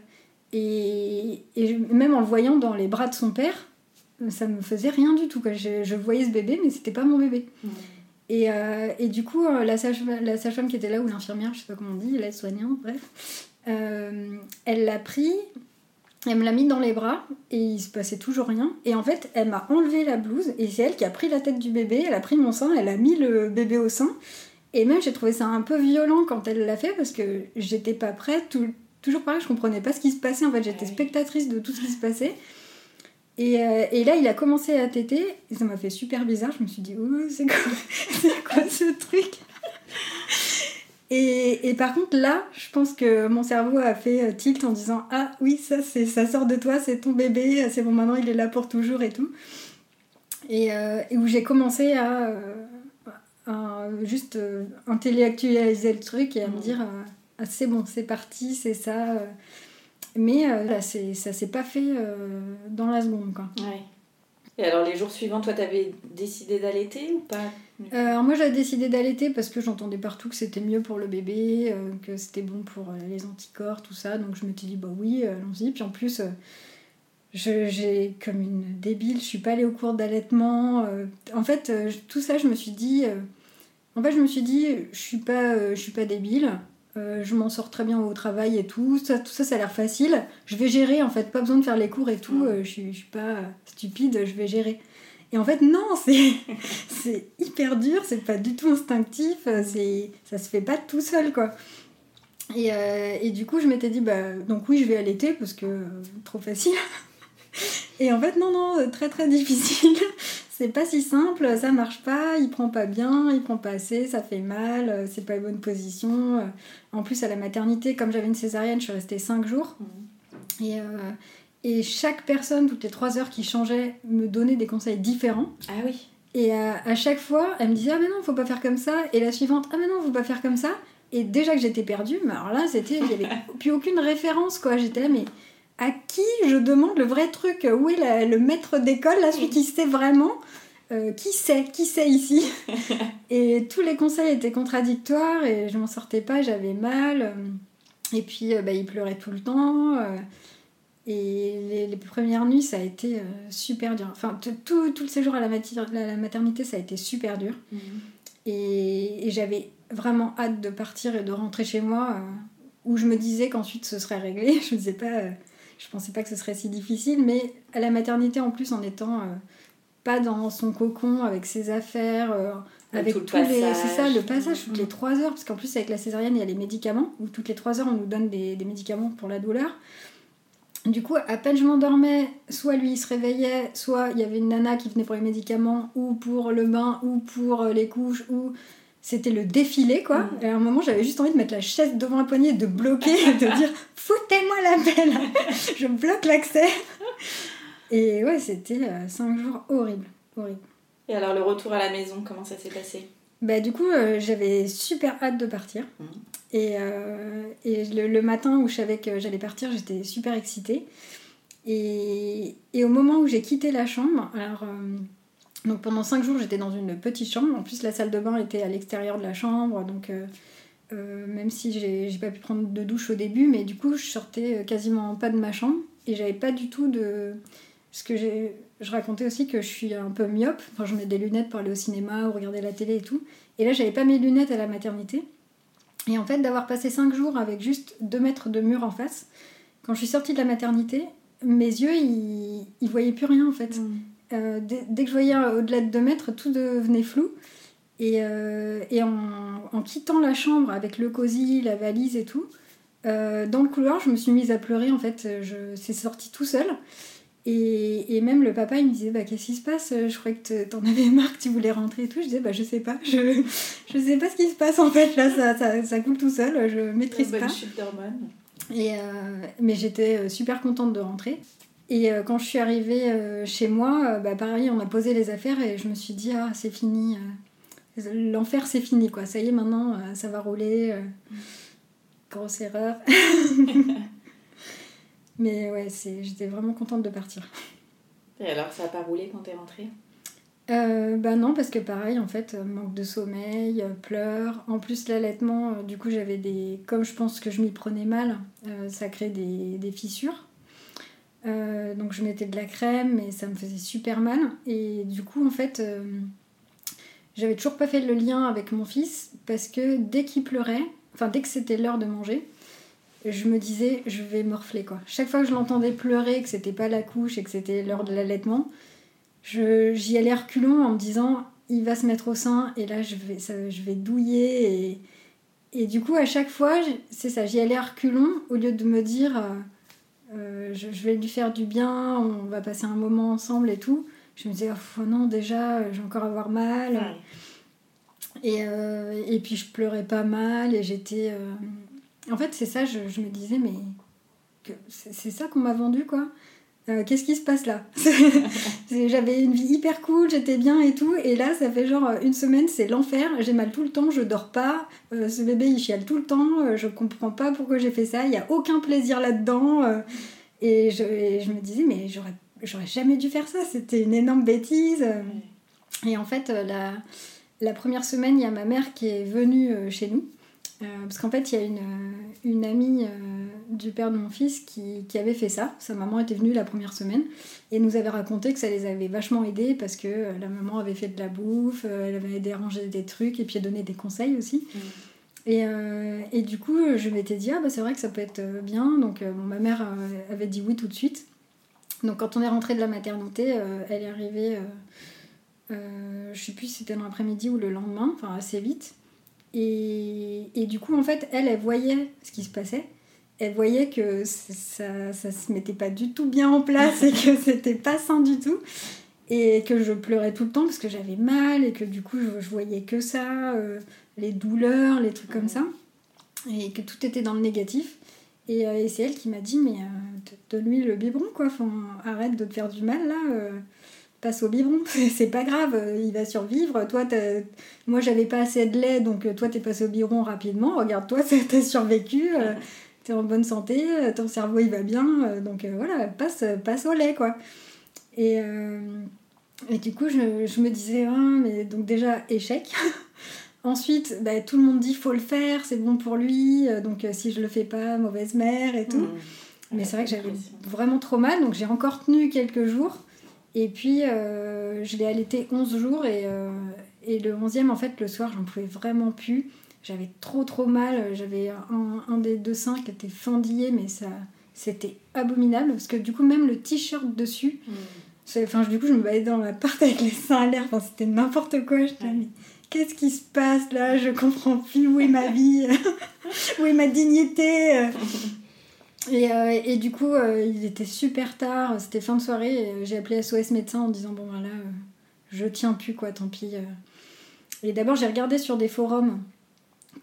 Et, et je- même en le voyant dans les bras de son père, ça me faisait rien du tout. Quoi. Je, je voyais ce bébé, mais c'était pas mon bébé. Et, euh, et du coup, euh, la sage-femme qui était là, ou l'infirmière, je sais pas comment on dit, l'aide-soignante, bref, euh, elle l'a pris, elle me l'a mis dans les bras, et il se passait toujours rien. Et en fait, elle m'a enlevé la blouse, et c'est elle qui a pris la tête du bébé, elle a pris mon sein, elle a mis le bébé au sein. Et même, j'ai trouvé ça un peu violent quand elle l'a fait, parce que j'étais pas prête, tout- toujours pareil, je comprenais pas ce qui se passait, en fait, j'étais spectatrice de tout ce qui se passait. Et, euh, et là, il a commencé à téter, et ça m'a fait super bizarre. Je me suis dit, oh, c'est quoi, quoi ce truc? Et, par contre, là, je pense que mon cerveau a fait euh, tilt en disant Ah oui, ça, ça sort de toi, c'est ton bébé, c'est bon, maintenant il est là pour toujours et tout. Et, euh, et où j'ai commencé à, à juste intellectualiser le truc et à me Mhm. dire c'est bon, c'est parti, c'est ça. Mais là, c'est, ça s'est pas fait dans la seconde, quoi. Ouais. Et alors, les jours suivants, toi, t'avais décidé d'allaiter ou pas? Euh, alors moi j'avais décidé d'allaiter parce que j'entendais partout que c'était mieux pour le bébé, euh, que c'était bon pour euh, les anticorps, tout ça. Donc je m'étais dit bah oui, euh, allons-y. Puis en plus, euh, je- j'ai comme une débile, je suis pas allée au cours d'allaitement. euh, en fait, euh, tout ça, je me suis dit, euh, en fait, je me suis dit, je suis pas, euh, je suis pas débile. Euh, je m'en sors très bien au travail et tout. Ça, tout ça, ça a l'air facile. Je vais gérer en fait, pas besoin de faire les cours et tout. euh, je, suis, suis pas stupide, je vais gérer. Et en fait, non, c'est hyper dur, c'est pas du tout instinctif, euh, ça se fait pas tout seul quoi. Et, et du coup, je m'étais dit, bah, donc oui, je vais allaiter parce que trop facile. Et en fait, non, non, très très difficile. C'est pas si simple, ça marche pas, il prend pas bien, il prend pas assez, ça fait mal, euh, c'est pas une bonne position. euh. En plus, à la maternité, comme j'avais une césarienne, je suis restée 5 jours. Et, euh, et chaque personne, toutes les 3 heures qui changeait, me donnait des conseils différents. Ah oui. Et à, à chaque fois, elle me disait Ah, mais non, faut pas faire comme ça. Et la suivante Ah, mais non, faut pas faire comme ça. Et déjà que j'étais perdue, mais alors là, c'était. Il y avait plus aucune référence, quoi. J'étais là, mais à qui je demande le vrai truc? Où est la- le maître d'école, là, celui qui sait vraiment? Euh, Qui sait Qui sait ici Et tous les conseils étaient contradictoires et je m'en sortais pas, j'avais mal. Et puis, euh, bah, il pleurait tout le temps. euh, et les, les premières nuits, ça a été euh, super dur. Enfin, tout, tout le séjour à la, mati- la- la maternité, ça a été super dur. Et, et j'avais vraiment hâte de partir et de rentrer chez moi, euh, où je me disais qu'ensuite ce serait réglé. Je ne sais pas, euh, je pensais pas que ce serait si difficile, mais à la maternité en plus, en étant euh, pas dans son cocon avec ses affaires, euh, avec tout le tous les. passage. C'est ça, le passage toutes les 3 heures, parce qu'en plus, avec la césarienne, il y a les médicaments, où toutes les 3 heures, on nous donne des, des médicaments pour la douleur. Du coup, à peine je m'endormais, soit lui il se réveillait, soit il y avait une nana qui venait pour les médicaments, ou pour le bain, ou pour euh, les couches, ou c'était le défilé quoi. Mhm. Et à un moment, j'avais juste envie de mettre la chaise devant la poignée, de bloquer, et de dire foutez-moi la belle, je bloque l'accès. Et ouais, c'était 5 jours horribles, horribles. Et alors, le retour à la maison, comment ça s'est passé? Bah, du coup, euh, j'avais super hâte de partir. Mhm. Et, euh, et le, le matin où je savais que j'allais partir, j'étais super excitée. Et, et au moment où j'ai quitté la chambre, alors euh, donc pendant 5 jours j'étais dans une petite chambre. En plus, la salle de bain était à l'extérieur de la chambre. Donc, euh, euh, même si j'ai j'ai pas pu prendre de douche au début, mais du coup, je sortais quasiment pas de ma chambre. Et j'avais pas du tout de. Parce que je racontais aussi que je suis un peu myope. Enfin, je mets des lunettes pour aller au cinéma ou regarder la télé et tout. Et là, j'avais pas mes lunettes à la maternité. Et en fait, d'avoir passé 5 jours avec juste 2 mètres de mur en face, quand je suis sortie de la maternité, mes yeux, ils, ils voyaient plus rien en fait. Euh, dès, dès que je voyais au-delà de 2 mètres, tout devenait flou. Et, euh, et en, en quittant la chambre avec le cosy, la valise et tout, euh, dans le couloir, je me suis mise à pleurer en fait. Je, c'est sorti tout seul. Et, et même le papa, il me disait bah, Qu'est-ce qui se passe? Je croyais que t'en avais marre, que tu voulais rentrer et tout. Je disais Bah, je sais pas. Je, je sais pas ce qui se passe en fait. Là, ça, ça, ça coule tout seul. Je maîtrise pas. Et, euh, mais j'étais euh, super contente de rentrer. Et euh, quand je suis arrivée euh, chez moi, bah, pareil, on a posé les affaires et je me suis dit, ah, c'est fini. L'enfer, c'est fini, quoi. Ça y est, maintenant, ça va rouler. euh. Grosse erreur. mais ouais, c'est- j'étais vraiment contente de partir. Et alors, ça a pas roulé quand t'es rentrée? Euh, bah non, parce que pareil, en fait, euh, manque de sommeil, euh, pleurs. En plus, l'allaitement, euh, du coup, j'avais des. Comme je pense que je m'y prenais mal, euh, ça crée des, des fissures. Euh, donc, je mettais de la crème, mais ça me faisait super mal. Et du coup, en fait, j'avais toujours pas fait le lien avec mon fils, parce que dès qu'il pleurait, enfin, dès que c'était l'heure de manger, je me disais, je vais morfler, quoi. Chaque fois que je l'entendais pleurer, que c'était pas la couche et que c'était l'heure de l'allaitement, je- j'y allais reculons en me disant il va se mettre au sein et là je vais, ça- je vais douiller et, et du coup à chaque fois c'est ça j'y allais à reculons au lieu de me dire euh, euh, je, je vais lui faire du bien on va passer un moment ensemble et tout je me disais oh, non déjà je vais encore avoir mal Et, euh, et puis je pleurais pas mal et j'étais. euh, En fait, c'est ça, je, je me disais, mais c'est ça qu'on m'a vendu quoi. Euh, Qu'est-ce qui se passe là? J'avais une vie hyper cool, j'étais bien et tout, et là ça fait genre euh, une semaine, c'est l'enfer, j'ai mal tout le temps, je dors pas, euh, ce bébé il chiale tout le temps, euh, je comprends pas pourquoi j'ai fait ça, il y a aucun plaisir là-dedans, et, je, et je me disais, mais j'aurais jamais dû faire ça, c'était une énorme bêtise. Et en fait, la, la première semaine, il y a ma mère qui est venue chez nous. Euh, parce qu'en fait, il y a une, euh, une amie euh, du père de mon fils qui, qui avait fait ça. Sa maman était venue la première semaine et nous avait raconté que ça les avait vachement aidés parce que euh, la maman avait fait de la bouffe, elle avait aidé à ranger des trucs et puis elle donnait des conseils aussi. Et, euh, et du coup, je m'étais dit, ah bah c'est vrai que ça peut être bien. Donc bon, ma mère avait dit oui tout de suite. Donc quand on est rentré de la maternité, elle est arrivée, je sais plus si c'était dans l'après-midi ou le lendemain, enfin assez vite. Et, et du coup, en fait, elle, elle voyait ce qui se passait. Elle voyait que ça, ça se mettait pas du tout bien en place et que c'était pas sain du tout. Et que je pleurais tout le temps parce que j'avais mal et que du coup, je, je voyais que ça, euh, les douleurs, les trucs comme ça. Et que tout était dans le négatif. Et, euh, c'est elle qui m'a dit, mais euh, donne-lui le biberon, quoi. Arrête de te faire du mal, là. Passe au biberon. c'est pas grave, euh, il va survivre. Toi, moi, j'avais pas assez de lait, donc euh, toi, t'es passé au biberon rapidement. Regarde-toi, t'as survécu. euh, t'es en bonne santé, ton cerveau, il va bien. euh, donc euh, voilà, passe, passe au lait, quoi. Et, et du coup, je, je me disais, ah, mais donc déjà, échec. Ensuite, bah, tout le monde dit faut le faire, c'est bon pour lui, donc si je le fais pas, mauvaise mère et tout. Mais c'est vrai que j'avais vraiment trop mal, donc j'ai encore tenu quelques jours. Et puis, euh, je l'ai allaité 11 jours, et, euh, et le 11e, en fait, le soir, j'en pouvais vraiment plus. J'avais trop trop mal, j'avais un, un des deux seins qui était fendillé, mais ça c'était abominable, parce que du coup, même le t-shirt dessus, c'est- Enfin, du coup, je me baladais dans l'appart avec les seins à l'air. Enfin, c'était n'importe quoi. J'étais là, mais qu'est-ce qui se passe là? Je comprends plus. Où est ma vie Où est ma dignité et, euh, et du coup, euh, il était super tard. C'était fin de soirée. euh, J'ai appelé SOS médecin en disant Bon, voilà, euh, je tiens plus, quoi, tant pis. Et d'abord, j'ai regardé sur des forums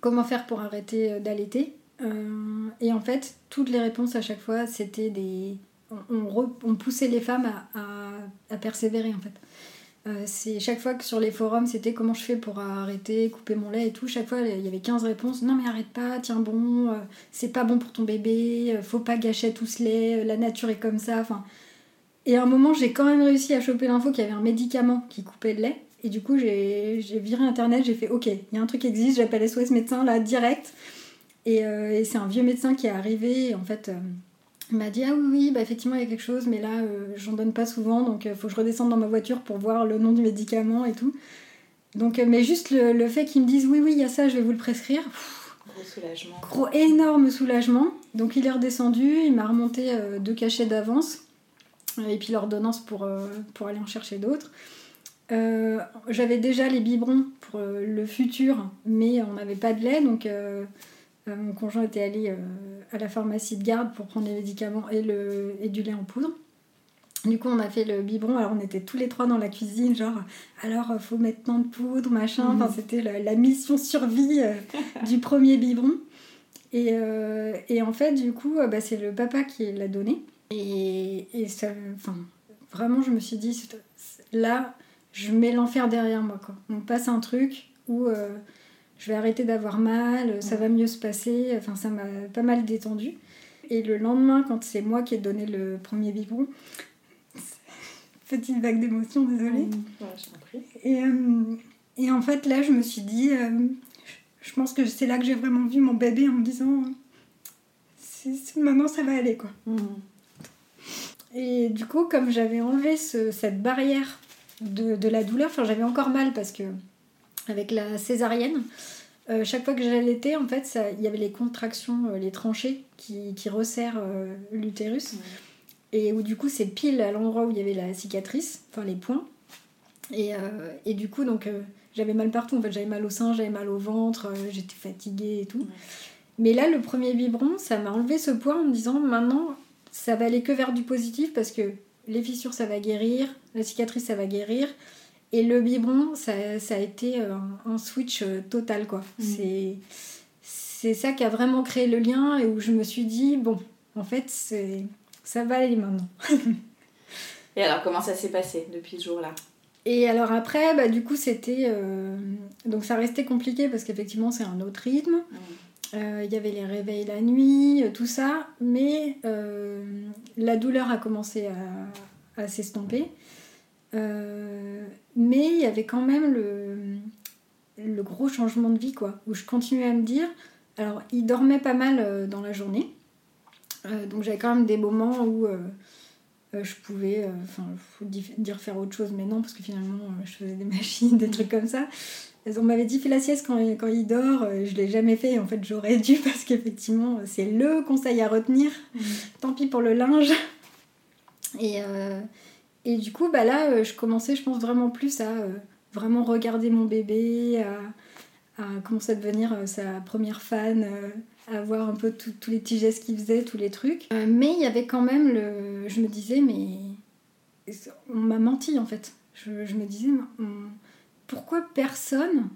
comment faire pour arrêter d'allaiter. Et en fait, toutes les réponses à chaque fois, c'était des. On, on poussait les femmes à- à persévérer en fait. Euh, c'est chaque fois que sur les forums c'était comment je fais pour arrêter, couper mon lait et tout. Chaque fois il y avait 15 réponses. Non mais arrête pas, tiens bon, euh, c'est pas bon pour ton bébé, euh, faut pas gâcher tout ce lait, la nature est comme ça. Enfin, et à un moment j'ai quand même réussi à choper l'info qu'il y avait un médicament qui coupait le lait. Et du coup j'ai viré internet, j'ai fait ok, il y a un truc qui existe, j'appelle SOS médecin là direct. Et, c'est un vieux médecin qui est arrivé. En fait, m'a dit Ah oui, oui, bah, effectivement, il y a quelque chose, mais là, euh, j'en donne pas souvent, donc il faut que je redescende dans ma voiture pour voir le nom du médicament et tout. Donc, euh, mais juste le, le fait qu'ils me disent Oui, oui, il y a ça, je vais vous le prescrire. pff, Gros soulagement. Gros, énorme soulagement. Donc, il est redescendu, il m'a remonté euh, deux cachets d'avance, euh, et puis l'ordonnance pour, euh, pour aller en chercher d'autres. Euh, J'avais déjà les biberons pour euh, le futur, mais on n'avait pas de lait, donc euh, euh, mon conjoint était allé euh, à la pharmacie de garde pour prendre les médicaments et, le, et du lait en poudre. Du coup, on a fait le biberon. Alors, on était tous les trois dans la cuisine, genre, alors, euh, faut mettre tant de poudre, machin. Enfin, c'était la, la mission survie euh, du premier biberon. Et, euh, et en fait, du coup, euh, bah, c'est le papa qui l'a donné. Et, et ça, enfin, vraiment, je me suis dit, là, je mets l'enfer derrière moi, quoi. On passe un truc où euh, je vais arrêter d'avoir mal, ça va mieux se passer. Enfin, ça m'a pas mal détendu. Et le lendemain, quand c'est moi qui ai donné le premier biberon, petite vague d'émotion, désolée. Ouais. Et, euh, et en fait, là, je me suis dit, euh, je pense que c'est là que j'ai vraiment vu mon bébé en me disant, euh, maintenant ça va aller, quoi. Et du coup, comme j'avais enlevé ce- cette barrière de, de la douleur, enfin, j'avais encore mal parce que, avec la césarienne, euh, chaque fois que j'allaitais, en fait, il y avait les contractions, euh, les tranchées qui, qui resserrent euh, l'utérus. Et où du coup, c'est pile à l'endroit où il y avait la cicatrice, enfin les points. Et, et du coup, donc, j'avais mal partout. En fait, j'avais mal au sein, j'avais mal au ventre, j'étais fatiguée et tout. Mais là, le premier biberon, ça m'a enlevé ce poids en me disant maintenant, ça va aller que vers du positif parce que les fissures, ça va guérir, la cicatrice, ça va guérir. Et le biberon, ça, a été un, switch total, quoi. Mmh. C'est c'est ça qui a vraiment créé le lien et où je me suis dit, bon, en fait, c'est ça va aller maintenant. et alors, comment ça s'est passé depuis ce jour-là? Et alors après, bah, du coup, c'était... Euh, donc ça restait compliqué parce qu'effectivement, c'est un autre rythme. Euh, il y avait les réveils la nuit, euh, tout ça, mais la douleur a commencé à, à s'estomper. Mais il y avait quand même le, le gros changement de vie, quoi, où je continuais à me dire, alors, il dormait pas mal euh, dans la journée. Euh, donc, j'avais quand même des moments où euh, je pouvais, enfin, dire faire autre chose, mais non, parce que finalement, je faisais des machines, des trucs comme ça. On m'avait dit fais la sieste quand, quand il dort, je l'ai jamais fait, et en fait, j'aurais dû, parce qu'effectivement, c'est le conseil à retenir. Mmh. Tant pis pour le linge. Et, et du coup, bah là, je commençais, je pense, vraiment plus à vraiment regarder mon bébé, à à commencer à devenir euh, sa première fan, euh, à voir un peu tous les petits gestes qu'il faisait, tous les trucs. Euh, mais il y avait quand même le. Je me disais, mais. On m'a menti en fait. Je, me disais, pourquoi personne,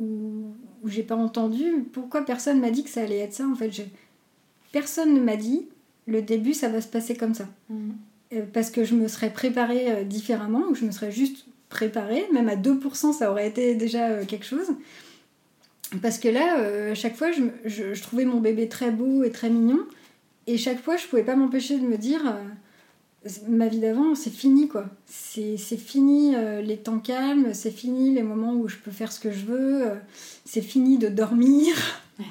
ou, j'ai pas entendu, pourquoi personne m'a dit que ça allait être ça en fait? Personne ne m'a dit, le début ça va se passer comme ça. Mmh. Parce que je me serais préparée différemment, ou je me serais juste préparée, même à 2% ça aurait été déjà quelque chose. Parce que là, euh, chaque fois, je, trouvais mon bébé très beau et très mignon. Et chaque fois, je pouvais pas m'empêcher de me dire euh, ma vie d'avant, c'est fini quoi. C'est fini euh, les temps calmes, c'est fini les moments où je peux faire ce que je veux, c'est fini de dormir.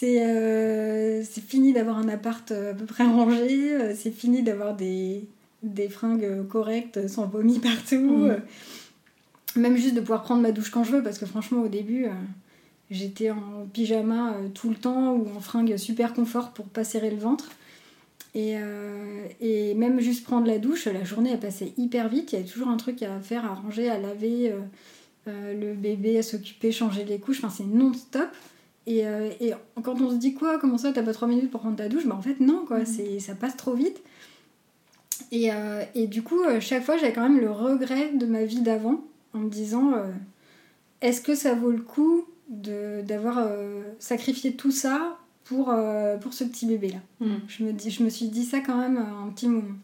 c'est fini d'avoir un appart à peu près rangé, c'est fini d'avoir des, des fringues correctes sans vomi partout. Même juste de pouvoir prendre ma douche quand je veux, parce que franchement, au début J'étais en pyjama euh, tout le temps ou en fringue super confort pour pas serrer le ventre. Et, euh, et, même juste prendre la douche, la journée a passé hyper vite. Il y avait toujours un truc à faire, à ranger, à laver euh, le bébé, à s'occuper, changer les couches. Enfin, c'est non-stop. Et, et, quand on se dit quoi, comment ça, t'as pas 3 minutes pour prendre ta douche Bah en fait, non, quoi. C'est Ça passe trop vite. Et, et du coup, chaque fois, j'avais quand même le regret de ma vie d'avant en me disant est-ce que ça vaut le coup d'avoir euh, sacrifié tout ça pour, euh, pour ce petit bébé-là? Mm. Je, me dis, je me suis dit ça quand même un petit moment.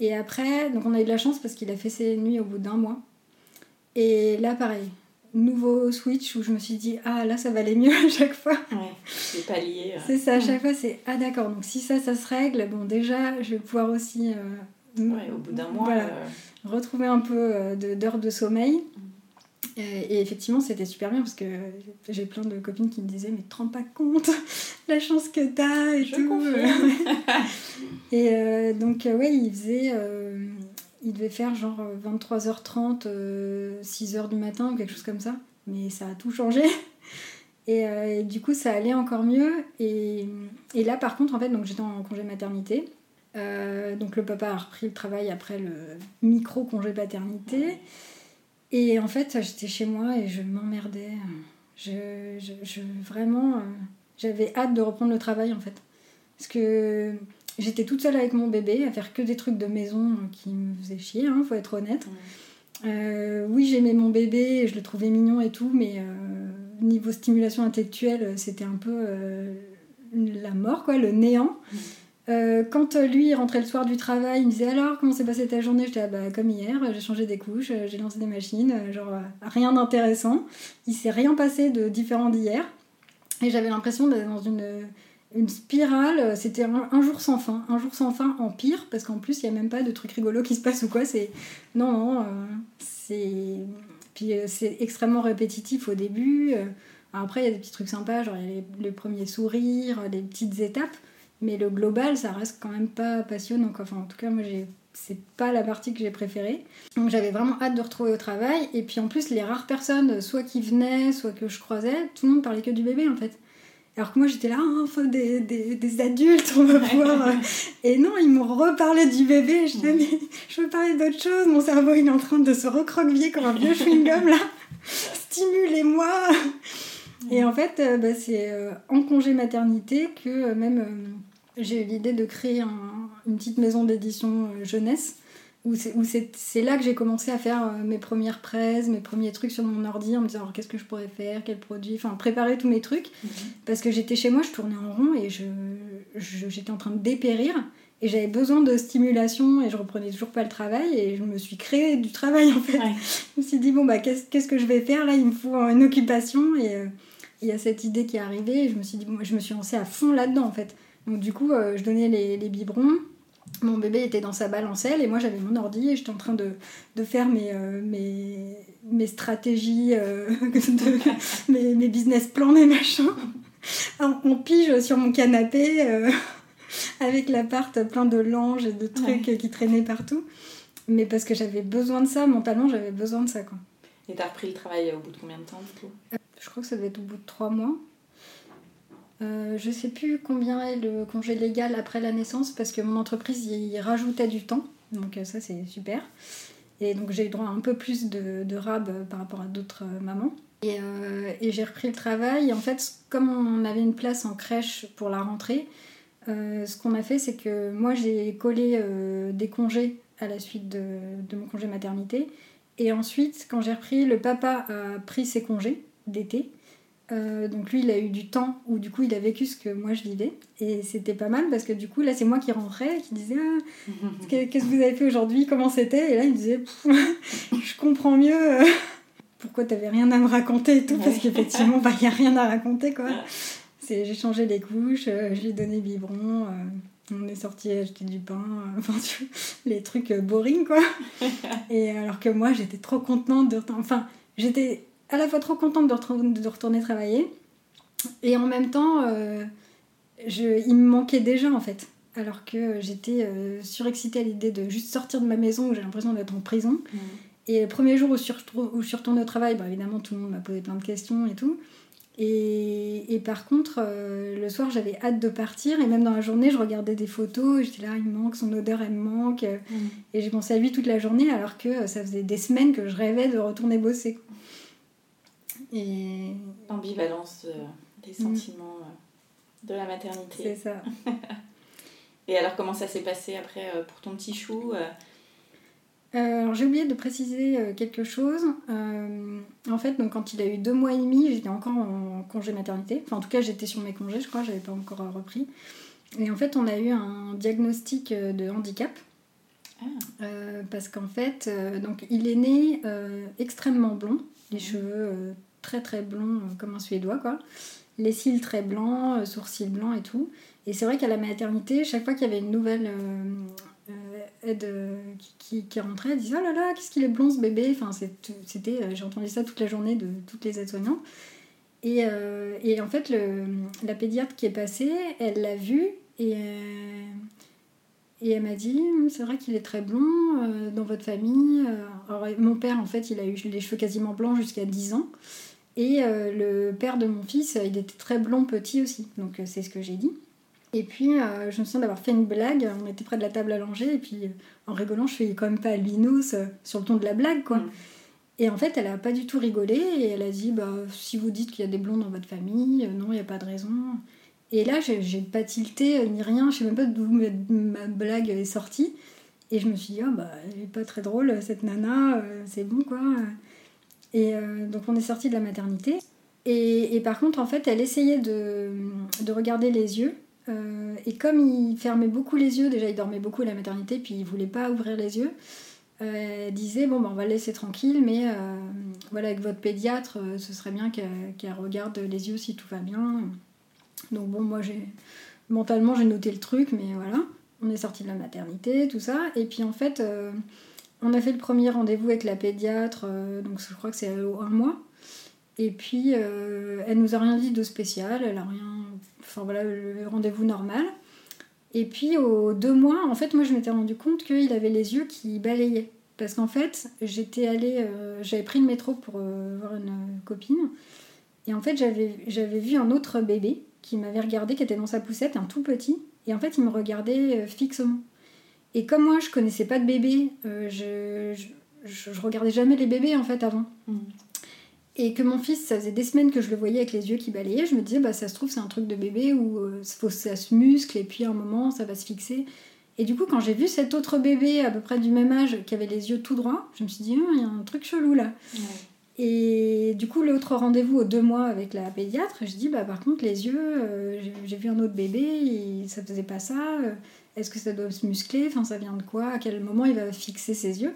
Et après, donc on a eu de la chance parce qu'il a fait ses nuits au bout d'un mois. Et là, pareil, nouveau switch où je me suis dit, ah là, ça va aller mieux à chaque fois. c'est pas lié. C'est ça, à chaque fois, c'est, ah d'accord, donc si ça, ça se règle, bon, déjà, je vais pouvoir aussi. Euh, au bout d'un mois. Retrouver un peu d'heures de, sommeil. Mm. Et, effectivement, c'était super bien parce que j'ai plein de copines qui me disaient Mais te rends pas compte la chance que t'as et tout. et euh, donc, euh, ouais, il faisait. Euh, il devait faire genre 23h30, 6h du matin ou quelque chose comme ça. Mais ça a tout changé. Et, du coup, ça allait encore mieux. Et, et là, par contre, en fait, donc j'étais en congé maternité. donc le papa a repris le travail après le micro congé paternité. Et en fait, j'étais chez moi et je m'emmerdais. Je, je, vraiment, euh, j'avais hâte de reprendre le travail en fait. Parce que j'étais toute seule avec mon bébé à faire que des trucs de maison qui me faisaient chier, hein, faut être honnête. Euh, oui, j'aimais mon bébé, je le trouvais mignon et tout, mais euh, niveau stimulation intellectuelle, c'était un peu la mort, quoi, le néant. Euh, quand euh, lui rentrait le soir du travail, il me disait alors comment s'est passée ta journée? J'étais ah, bah, comme hier, j'ai changé des couches, euh, j'ai lancé des machines, genre rien d'intéressant. Il s'est rien passé de différent d'hier. Et j'avais l'impression d'être dans une, une spirale, c'était un, jour sans fin, un jour sans fin en pire, parce qu'en plus il n'y a même pas de trucs rigolos qui se passent ou quoi. C'est non, non, c'est puis c'est extrêmement répétitif au début. après il y a des petits trucs sympas, genre il y a les, premiers sourires, les petites étapes. Mais le global, ça reste quand même pas passionnant. Enfin, en tout cas, moi, c'est pas la partie que j'ai préférée. Donc j'avais vraiment hâte de retrouver au travail. Et puis en plus, les rares personnes, soit qui venaient, soit que je croisais, tout le monde parlait que du bébé en fait. Alors que moi j'étais là, oh, des, des, des, adultes, on va pouvoir. et non, ils m'ont reparlé du bébé. Je disais, mais je veux parler d'autre chose. Mon cerveau il est en train de se recroqueviller comme un vieux chewing-gum là. Stimulez-moi. Et en fait, euh, bah, c'est euh, en congé maternité que euh, même j'ai eu l'idée de créer une petite maison d'édition jeunesse où c'est là que j'ai commencé à faire euh, mes premières presses, mes premiers trucs sur mon ordi en me disant alors qu'est-ce que je pourrais faire, quel produit, enfin préparer tous mes trucs. Mhm. Parce que j'étais chez moi, je tournais en rond et j'étais je, en train de dépérir. Et j'avais besoin de stimulation et je reprenais toujours pas le travail et je me suis créé du travail en fait. Je me suis dit bon bah qu'est-ce que je vais faire? Là Il me faut une occupation et euh, il y a cette idée qui est arrivée et je me suis dit bon, je me suis lancée à fond là-dedans en fait. Donc du coup euh, je donnais les, les biberons, mon bébé était dans sa balancelle et moi j'avais mon ordi et j'étais en train de, de faire mes, euh, mes, mes, stratégies, mes, mes, business plans, mes machins. On, pige sur mon canapé avec l'appart plein de langes et de trucs qui traînaient partout. Mais parce que j'avais besoin de ça, mentalement, j'avais besoin de ça. Quoi. Et t'as repris le travail au bout de combien de temps du coup? Euh, Je crois que ça devait être au bout de trois mois. Euh, je sais plus combien est le congé légal après la naissance parce que mon entreprise y rajoutait du temps. Donc euh, ça c'est super. Et donc j'ai eu droit à un peu plus de, de rab par rapport à d'autres mamans. Et, j'ai repris le travail. En fait, comme on avait une place en crèche pour la rentrée, euh, ce qu'on a fait, c'est que moi j'ai collé euh, des congés à la suite de, mon congé maternité. Et ensuite, quand j'ai repris, le papa a pris ses congés d'été. Euh, donc lui, il a eu du temps où du coup il a vécu ce que moi je vivais. Et c'était pas mal parce que du coup, là, c'est moi qui rentrais, qui disais ah, Qu'est-ce que vous avez fait aujourd'hui? Comment c'était? Et là, il disait Je comprends mieux pourquoi t'avais rien à me raconter et tout, parce qu'effectivement, bah, il n'y a rien à raconter quoi. J'ai changé les couches, euh, j'ai donné biberon, euh, on est sorti acheter du pain, enfin les trucs boring quoi. Et alors que moi j'étais trop contente de enfin j'étais à la fois trop contente de, retourner, de retourner travailler et en même temps je, il me manquait déjà en fait. Alors que j'étais surexcitée à l'idée de juste sortir de ma maison où j'ai l'impression d'être en prison. Mmh. Et le premier jour où je suis retournée au travail, bah, évidemment tout le monde m'a posé plein de questions et tout. Et, par contre, euh, le soir, j'avais hâte de partir. Et même dans la journée, je regardais des photos. Et j'étais là, il me manque, son odeur, elle me manque. Mm. Et j'ai pensé à lui toute la journée, alors que ça faisait des semaines que je rêvais de retourner bosser. Et... L'ambivalence euh, des mm. sentiments euh, de la maternité. C'est ça. et alors, comment ça s'est passé après pour ton petit chou euh, j'ai oublié de préciser euh, quelque chose. Euh, en fait, donc, quand il a eu deux mois et demi, j'étais encore en congé maternité. Enfin, en tout cas, j'étais sur mes congés, je crois, j'avais pas encore repris. Et en fait, on a eu un diagnostic de handicap. Ah. parce qu'en fait, donc, il est né extrêmement blond, les cheveux très très blonds comme un suédois, quoi. Les cils très blancs, sourcils blancs et tout. Et c'est vrai qu'à la maternité, chaque fois qu'il y avait une nouvelle aide euh, qui, qui, rentrait, elle disait Oh là là, qu'est-ce qu'il est blond ce bébé Enfin, c'était, euh, j'ai entendu ça toute la journée de toutes les aides-soignantes. Et, euh, et, en fait, le, la pédiatre qui est passée, elle l'a vu et, et elle m'a dit C'est vrai qu'il est très blond dans votre famille. Alors, mon père, en fait, il a eu les cheveux quasiment blancs jusqu'à 10 ans. Et le père de mon fils, il était très blond petit aussi. Donc, c'est ce que j'ai dit. Et puis, euh, je me souviens d'avoir fait une blague. On était près de la table à langer. Et puis, euh, en rigolant, je fais quand même pas albinos euh, sur le ton de la blague, quoi. Mm. Et en fait, elle a pas du tout rigolé. Et elle a dit bah, si vous dites qu'il y a des blonds dans votre famille, non, il n'y a pas de raison. Et là, j'ai pas tilté ni rien. Je sais même pas d'où ma blague est sortie. Et je me suis dit oh, bah, elle est pas très drôle, cette nana, c'est bon, quoi. Et donc, on est sorti de la maternité. Et, par contre, en fait, elle essayait de, de regarder les yeux. Euh, et comme il fermait beaucoup les yeux, déjà il dormait beaucoup à la maternité, puis il voulait pas ouvrir les yeux, euh, elle disait bon ben on va le laisser tranquille, mais euh, voilà avec votre pédiatre, ce serait bien qu'elle regarde les yeux si tout va bien. Donc bon moi j'ai mentalement j'ai noté le truc, mais voilà, on est sorti de la maternité, tout ça, et puis en fait on a fait le premier rendez-vous avec la pédiatre, donc je crois que c'est un mois. Et puis, elle nous a rien dit de spécial, elle a rien enfin voilà, le rendez-vous normal. Et puis aux deux mois, en fait, moi je m'étais rendu compte qu'il avait les yeux qui balayaient. Parce qu'en fait, j'étais allée, euh, j'avais pris le métro pour euh, voir une copine. Et en fait, j'avais, vu un autre bébé qui m'avait regardé, qui était dans sa poussette, un tout petit. Et en fait, il me regardait euh, fixement. Et comme moi, je connaissais pas de bébé, je, je, je, regardais jamais les bébés en fait avant. Mmh. Et que mon fils, ça faisait des semaines que je le voyais avec les yeux qui balayaient, je me disais, bah ça se trouve, c'est un truc de bébé où euh, ça se muscle et puis à un moment, ça va se fixer. Et du coup, quand j'ai vu cet autre bébé à peu près du même âge qui avait les yeux tout droits, je me suis dit, Ah, il y a un truc chelou là. Et du coup, l'autre rendez-vous aux deux mois avec la pédiatre, je dis, bah par contre, les yeux, euh, j'ai- vu un autre bébé, il- ça faisait pas ça. euh, Est-ce que ça doit se muscler Enfin, ça vient de quoi À quel moment il va fixer ses yeux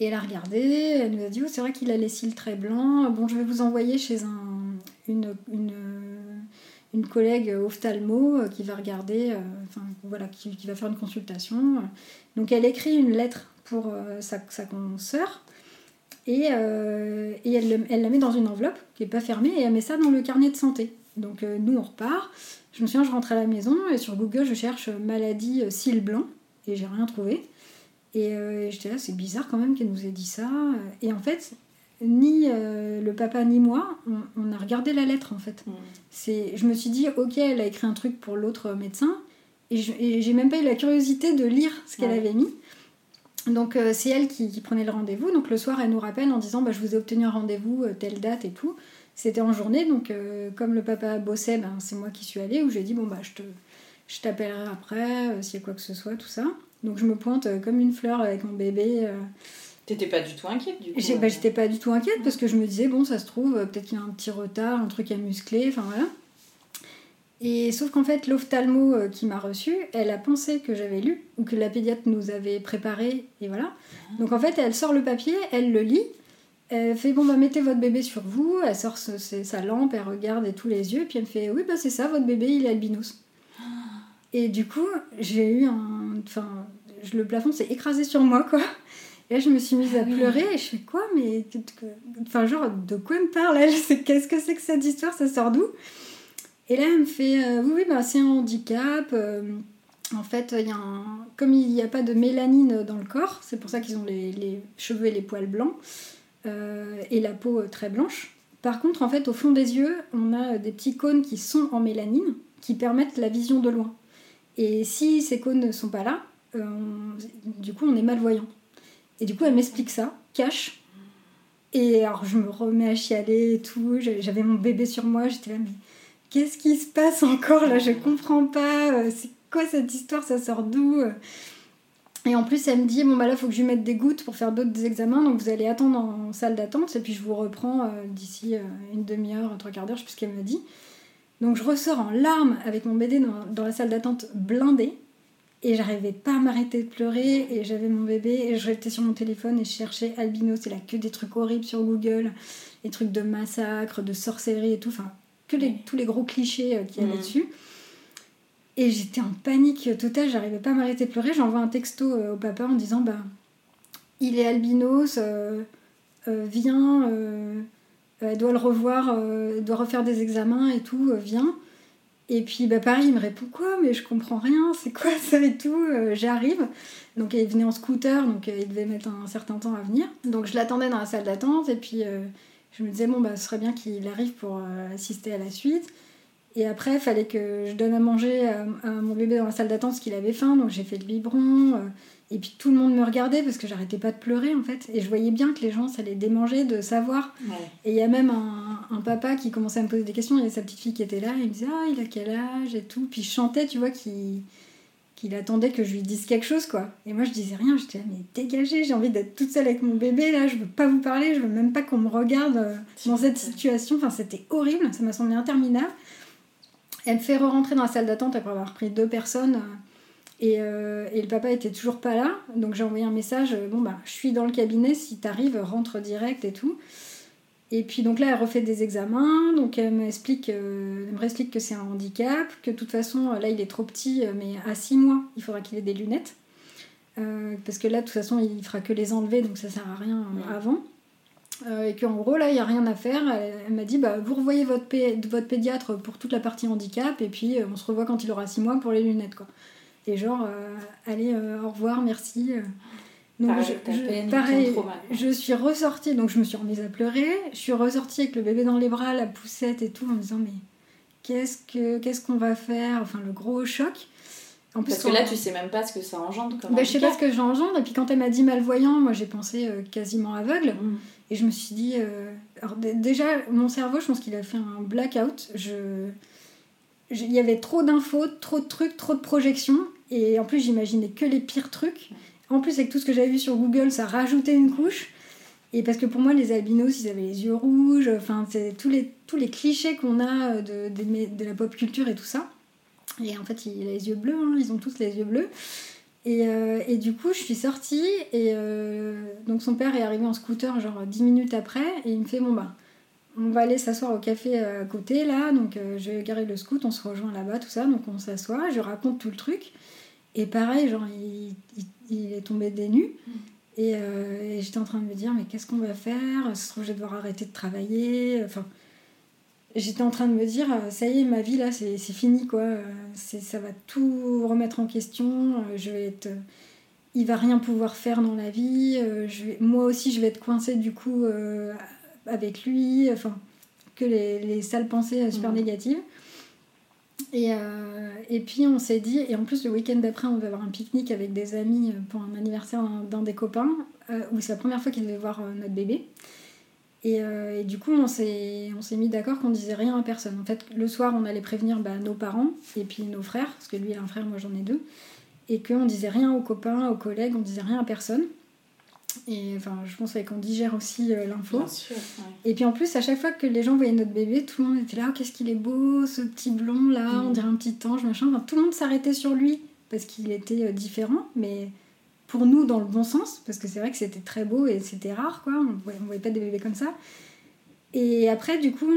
Et elle a regardé, elle nous a dit, oh, c'est vrai qu'il a les cils très blancs. Bon, je vais vous envoyer chez un, une, une, une collègue ophtalmo euh, qui va regarder, euh, enfin voilà, qui, va faire une consultation. Donc elle écrit une lettre pour euh, sa, sa consoeur et, et elle, le- elle la met dans une enveloppe qui n'est pas fermée et elle met ça dans le carnet de santé. Donc nous on repart. Je me souviens, je rentre à la maison et sur Google je cherche maladie euh, cils blancs et j'ai rien trouvé. Et euh, j'étais là, c'est bizarre quand même qu'elle nous ait dit ça. Et en fait, ni euh, le papa ni moi, on, on a regardé la lettre en fait. C'est, je me suis dit, ok, elle a écrit un truc pour l'autre médecin, et, je- et j'ai même pas eu la curiosité de lire ce qu'elle Ouais. avait mis. Donc euh, c'est elle qui, qui prenait le rendez-vous. Donc le soir, elle nous rappelle en disant, bah, je vous ai obtenu un rendez-vous, telle date et tout. C'était en journée, donc euh, comme le papa bossait, ben, c'est moi qui suis allée, où j'ai dit, bon, bah, je, te, je t'appellerai après, euh, s'il y a quoi que ce soit, tout ça. Donc je me pointe euh, comme une fleur avec mon bébé. T'étais pas du tout inquiète du coup j'ai- bah, J'étais pas du tout inquiète parce que je me disais, bon, ça se trouve, peut-être qu'il y a un petit retard, un truc à muscler, enfin voilà. Et sauf qu'en fait, l'ophtalmo qui m'a reçue, elle a pensé que j'avais lu ou que la pédiatre nous avait préparé, et voilà. Donc en fait, elle sort le papier, elle le lit, elle fait, bon, bah mettez votre bébé sur vous, elle sort ce- sa lampe, elle regarde et tous les yeux, puis elle me fait, oui, bah c'est ça, votre bébé, il est albinos. Et du coup, j'ai eu un. Enfin, le plafond s'est écrasé sur moi, quoi. Et là, je me suis mise à Ah oui. pleurer et je fais quoi Mais. Enfin, genre, de quoi elle me parle elle? Qu'est-ce que c'est que cette histoire? Ça sort d'où? Et là, elle me fait euh, Oui, oui, bah, c'est un handicap. euh, en fait, il y a un... comme il n'y a pas de mélanine dans le corps, c'est pour ça qu'ils ont les, les cheveux et les poils blancs euh, et la peau euh, très blanche. Par contre, en fait, au fond des yeux, on a euh, des petits cônes qui sont en mélanine qui permettent la vision de loin. Et si ces cônes ne sont pas là, du coup, on est malvoyant. Et du coup, elle m'explique ça, cache. Et alors, je me remets à chialer et tout. J'avais mon bébé sur moi. J'étais là, mais qu'est-ce qui se passe encore là? Je comprends pas. C'est quoi cette histoire? Ça sort d'où? Et en plus, elle me dit bon, bah là, faut que je lui mette des gouttes pour faire d'autres examens. Donc, vous allez attendre en salle d'attente. Et puis, je vous reprends euh, d'ici euh, une demi-heure, trois quarts d'heure, je sais plus ce qu'elle me dit. Donc, je ressors en larmes avec mon bébé dans, dans la salle d'attente blindée. Et j'arrivais pas à m'arrêter de pleurer. Et j'avais mon bébé. Et j'étais sur mon téléphone et je cherchais albino. C'est là que des trucs horribles sur Google. Les trucs de massacre, de sorcellerie et tout. Enfin, que les, tous les gros clichés euh, qu'il y avait Mhm. dessus. Et j'étais en panique totale. J'arrivais pas à m'arrêter de pleurer. J'envoie un texto euh, au papa en disant Bah, il est albinos. euh, euh, viens. elle doit le revoir. elle doit refaire des examens et tout. viens. Et puis bah pareil, il me répond quoi Mais je comprends rien, c'est quoi ça et tout J'arrive. Donc il venait en scooter, donc il devait mettre un certain temps à venir. Donc je l'attendais dans la salle d'attente et puis je me disais bon bah ce serait bien qu'il arrive pour assister à la suite. Et après, il fallait que je donne à manger à, à mon bébé dans la salle d'attente parce qu'il avait faim, donc j'ai fait le biberon. euh, et puis tout le monde me regardait parce que j'arrêtais pas de pleurer en fait. Et je voyais bien que les gens, ça les démangeait de savoir Ouais. et il y a même un, un papa qui commençait à me poser des questions. Il y a sa petite fille qui était là. Et il me disait Ah, il a quel âge et tout. Puis je chantais, tu vois, qu'il qu'il attendait que je lui dise quelque chose, quoi. Et moi, je disais rien. J'étais là, mais dégagez, j'ai envie d'être toute seule avec mon bébé, là. Je veux pas vous parler. Je veux même pas qu'on me regarde euh, dans cette situation. Enfin, c'était horrible. Ça m'a semblé interminable. Elle me fait re-rentrer dans la salle d'attente après avoir pris deux personnes. euh, Et, euh, et le papa était toujours pas là. Donc j'ai envoyé un message euh, Bon, bah, je suis dans le cabinet. Si t'arrives, rentre direct et tout. Et puis donc là, elle refait des examens, donc elle m'explique, euh, me explique que c'est un handicap, que de toute façon, là, il est trop petit, mais à 6 mois, il faudra qu'il ait des lunettes. Euh, parce que là, de toute façon, il fera que les enlever, donc ça sert à rien Ouais. avant. Euh, et qu'en gros, là, il n'y a rien à faire. Elle, elle m'a dit, bah, vous revoyez votre, pé- votre pédiatre pour toute la partie handicap, et puis euh, on se revoit quand il aura 6 mois pour les lunettes, quoi. Et genre, euh, allez, au revoir, merci. Donc, Pareil, je- pareil, suis ressortie, donc je me suis remise à pleurer. Je suis ressortie avec le bébé dans les bras, la poussette et tout, en me disant mais qu'est-ce que qu'est-ce qu'on va faire? Enfin le gros choc. En Parce que là, tu sais même pas ce que ça engendre comme bah, je sais pas ce que j'engendre. Et puis quand elle m'a dit malvoyant, moi j'ai pensé euh, quasiment aveugle. Mm. Et je me suis dit, euh, alors déjà, mon cerveau, je pense qu'il a fait un blackout. Je, je- il y avait trop d'infos, trop de trucs, trop de projections. Et en plus, j'imaginais que les pires trucs. En plus, avec tout ce que j'avais vu sur Google, ça rajoutait une couche. Et parce que pour moi, les albinos, ils avaient les yeux rouges, enfin, c'est tous les, tous les clichés qu'on a de, de, de, la pop culture et tout ça. Et en fait, il a les yeux bleus, hein, ils ont tous les yeux bleus. Et, euh, et, du coup, je suis sortie, et euh, donc son père est arrivé en scooter, genre 10 minutes après, et il me fait Bon, bah, on va aller s'asseoir au café à côté, là, donc euh, je vais le scoot, on se rejoint là-bas, tout ça, donc on s'assoit, je raconte tout le truc. Et pareil, genre, il, il, est tombé des nues. Euh, et, j'étais en train de me dire, mais qu'est-ce qu'on va faire? Ça se trouve, je vais devoir arrêter de travailler. Enfin, j'étais en train de me dire, ça y est, ma vie là, c'est fini quoi. Ça va tout remettre en question. Je vais être. Il va rien pouvoir faire dans la vie. Je vais, moi aussi, je vais être coincée du coup euh, avec lui. Enfin, que les, les sales pensées super mmh. négatives. Et, euh, et puis on s'est dit, et en plus le week-end d'après on va avoir un pique-nique avec des amis pour un anniversaire d'un des copains, euh, où c'est la première fois qu'ils devaient voir euh, notre bébé. Et, et, du coup on s'est mis d'accord qu'on disait rien à personne. En fait le soir on allait prévenir bah, nos parents et puis nos frères, parce que lui il a un frère, moi j'en ai deux, et qu'on disait rien aux copains, aux collègues, on disait rien à personne. Et enfin, je pense qu'on digère aussi euh, l'info. Et puis en plus, à chaque fois que les gens voyaient notre bébé, tout le monde était là, oh, qu'est-ce qu'il est beau, ce petit blond là, on mm. dirait un petit ange, machin. Enfin, tout le monde s'arrêtait sur lui parce qu'il était euh, différent, mais pour nous dans le bon sens, parce que c'est vrai que c'était très beau et c'était rare, quoi. On voyait, voyait pas des bébés comme ça. Et après, du coup,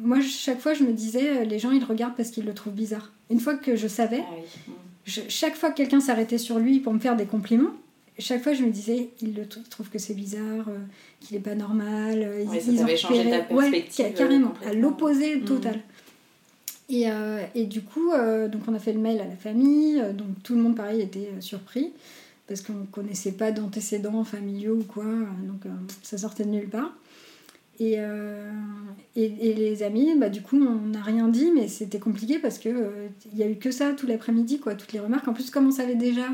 moi, chaque fois, je me disais, euh, les gens, ils regardent parce qu'ils le trouvent bizarre. Une fois que je savais, ah chaque fois que quelqu'un s'arrêtait sur lui pour me faire des compliments, chaque fois, je me disais, il, le trouve que c'est bizarre, euh, qu'il n'est pas normal. Euh, ouais, ils, ça changé ta perspective. Ouais, carrément, à l'opposé mm. total. Et, euh, et, du coup, donc on a fait le mail à la famille, donc tout le monde, pareil, était surpris, parce qu'on ne connaissait pas d'antécédents familiaux ou quoi, donc ça sortait de nulle part. Et, et, et, les amis, bah, du coup, on n'a rien dit, mais c'était compliqué parce qu'il il y a eu que ça tout l'après-midi, quoi, toutes les remarques. En plus, comme on savait déjà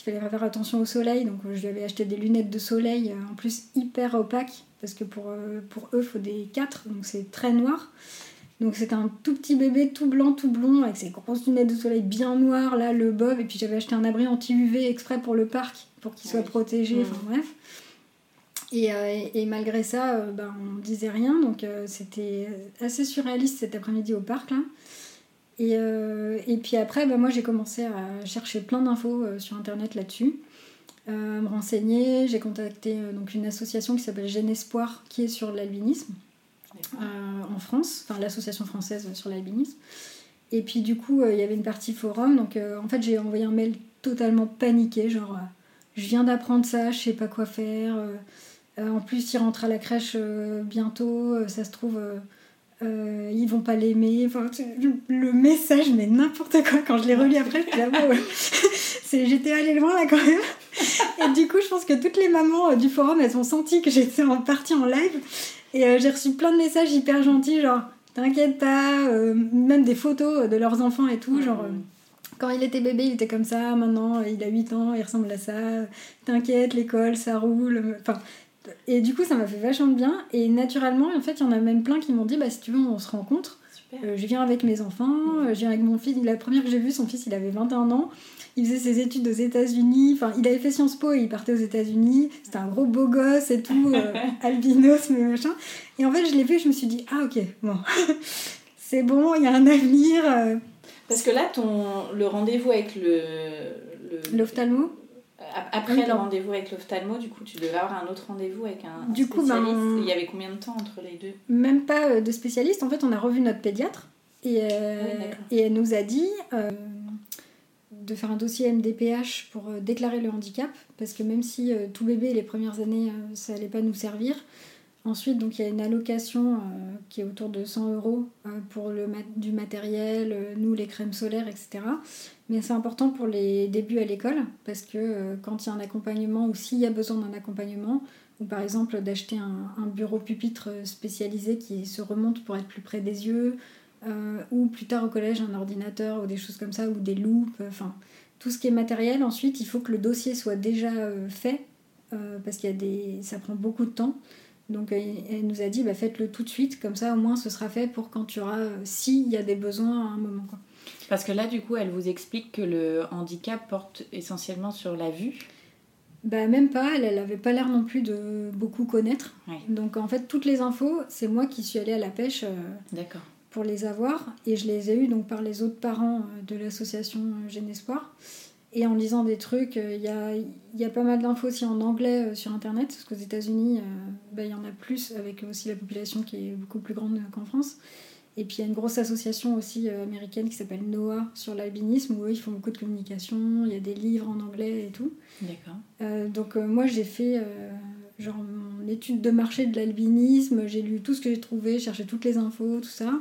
il fallait faire attention au soleil, donc je lui avais acheté des lunettes de soleil, euh, en plus hyper opaques, parce que pour, euh, pour eux, il faut des 4, donc c'est très noir. Donc c'était un tout petit bébé, tout blanc, tout blond, avec ses grosses lunettes de soleil bien noires, là, le bob, et puis j'avais acheté un abri anti-UV exprès pour le parc, pour qu'il soit protégé, mmh. enfin bref. Et, euh, et, malgré ça, ben, on disait rien, donc c'était assez surréaliste cet après-midi au parc, là. Et, euh, et puis après, bah, moi j'ai commencé à chercher plein d'infos euh, sur internet là-dessus, euh, me renseigner. J'ai contacté donc une association qui s'appelle Jeune Espoir qui est sur l'albinisme en France, enfin l'association française sur l'albinisme. Et puis du coup, il y avait une partie forum, donc en fait j'ai envoyé un mail totalement paniqué, genre je viens d'apprendre ça, je sais pas quoi faire. en plus, il rentre à la crèche bientôt, ça se trouve euh, ils vont pas l'aimer. Le message, mais n'importe quoi. Quand je l'ai relu après, j'étais allée loin là quand même. Et du coup, je pense que toutes les mamans euh, du forum, elles ont senti que j'étais en partie en live. Et euh, j'ai reçu plein de messages hyper gentils, genre t'inquiète pas, même des photos de leurs enfants et tout, genre quand il était bébé, il était comme ça, maintenant il a 8 ans, il ressemble à ça, t'inquiète, l'école, ça roule. Enfin, et du coup, ça m'a fait vachement de bien. Et naturellement, en fait, il y en a même plein qui m'ont dit bah, si tu veux, on se rencontre. Euh, je viens avec mes enfants, euh, je viens avec mon fils. La première que j'ai vue, son fils, il avait 21 ans. Il faisait ses études aux États-Unis. Enfin, il avait fait Sciences Po et il partait aux États-Unis. C'était un gros beau gosse et tout, euh, albinos, mais machin. Et en fait, je l'ai vu, je me suis dit ah, ok, bon, c'est bon, il y a un avenir. Parce que là, ton, le rendez-vous avec le. L'ophtalmo après le rendez-vous avec l'ophtalmo, du coup, tu devais avoir un autre rendez-vous avec un, du coup, ben, spécialiste. Il y avait combien de temps entre les deux? Même pas euh, de spécialiste. En fait, on a revu notre pédiatre et, euh, et elle nous a dit euh, de faire un dossier MDPH pour déclarer le handicap, parce que même si tout bébé les premières années, ça allait pas nous servir. Ensuite, donc il y a une allocation qui est autour de 100 euros pour le du matériel, nous les crèmes solaires, etc. Mais c'est important pour les débuts à l'école parce que euh, quand il y a un accompagnement ou s'il y a besoin d'un accompagnement, ou par exemple d'acheter un, bureau pupitre spécialisé qui se remonte pour être plus près des yeux, euh, ou plus tard au collège un ordinateur ou des choses comme ça, ou des loupes, enfin tout ce qui est matériel. Ensuite, il faut que le dossier soit déjà euh, fait parce qu'il y a des, ça prend beaucoup de temps. Donc elle nous a dit bah, faites-le tout de suite, comme ça au moins ce sera fait pour quand tu auras, s'il y a des besoins à un moment. Quoi. Parce que là, du coup, elle vous explique que le handicap porte essentiellement sur la vue. Bah même pas, elle, elle avait pas l'air non plus de beaucoup connaître. Ouais. Donc en fait, toutes les infos, c'est moi qui suis allée à la pêche euh, D'accord. Pour les avoir. Et je les ai eues donc par les autres parents euh, de l'association euh, Jeune Espoir. Et en lisant des trucs, euh, il y, a, y a pas mal d'infos aussi en anglais sur Internet, parce qu'aux États-Unis, bah, il y en a plus, avec aussi la population qui est beaucoup plus grande qu'en France. Et puis il y a une grosse association aussi américaine qui s'appelle NOAA sur l'albinisme, où eux, ils font beaucoup de communication, il y a des livres en anglais et tout. D'accord. Euh, donc euh, moi j'ai fait euh, genre mon étude de marché de l'albinisme, j'ai lu tout ce que j'ai trouvé, cherché toutes les infos, tout ça.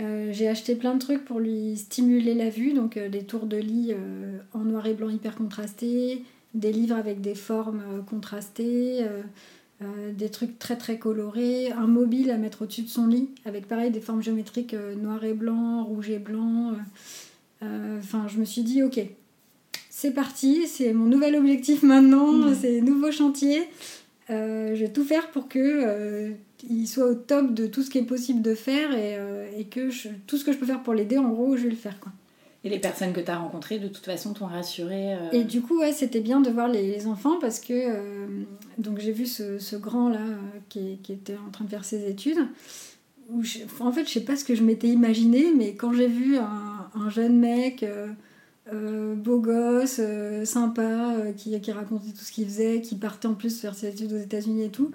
Euh, j'ai acheté plein de trucs pour lui stimuler la vue, donc euh, des tours de lit euh, en noir et blanc hyper contrastés, des livres avec des formes contrastées, des trucs très très colorés, un mobile à mettre au-dessus de son lit avec pareil des formes géométriques noir et blanc, rouge et blanc. Enfin, je me suis dit ok, c'est parti, c'est mon nouvel objectif maintenant, c'est nouveau chantier. Euh, je vais tout faire pour que euh, il soit au top de tout ce qui est possible de faire et, euh, et que je- tout ce que je peux faire pour l'aider, en gros, je vais le faire quoi. Et les personnes que tu as rencontrées, de toute façon, t'ont rassuré. euh, Et du coup, ouais, c'était bien de voir les, les enfants parce que euh, donc j'ai vu ce, ce grand là euh, qui, qui était en train de faire ses études. Où je- en fait, je sais pas ce que je m'étais imaginé, mais quand j'ai vu un, un jeune mec euh, beau gosse, euh, sympa, euh, qui, qui racontait tout ce qu'il faisait, qui partait en plus faire ses études aux États-Unis et tout,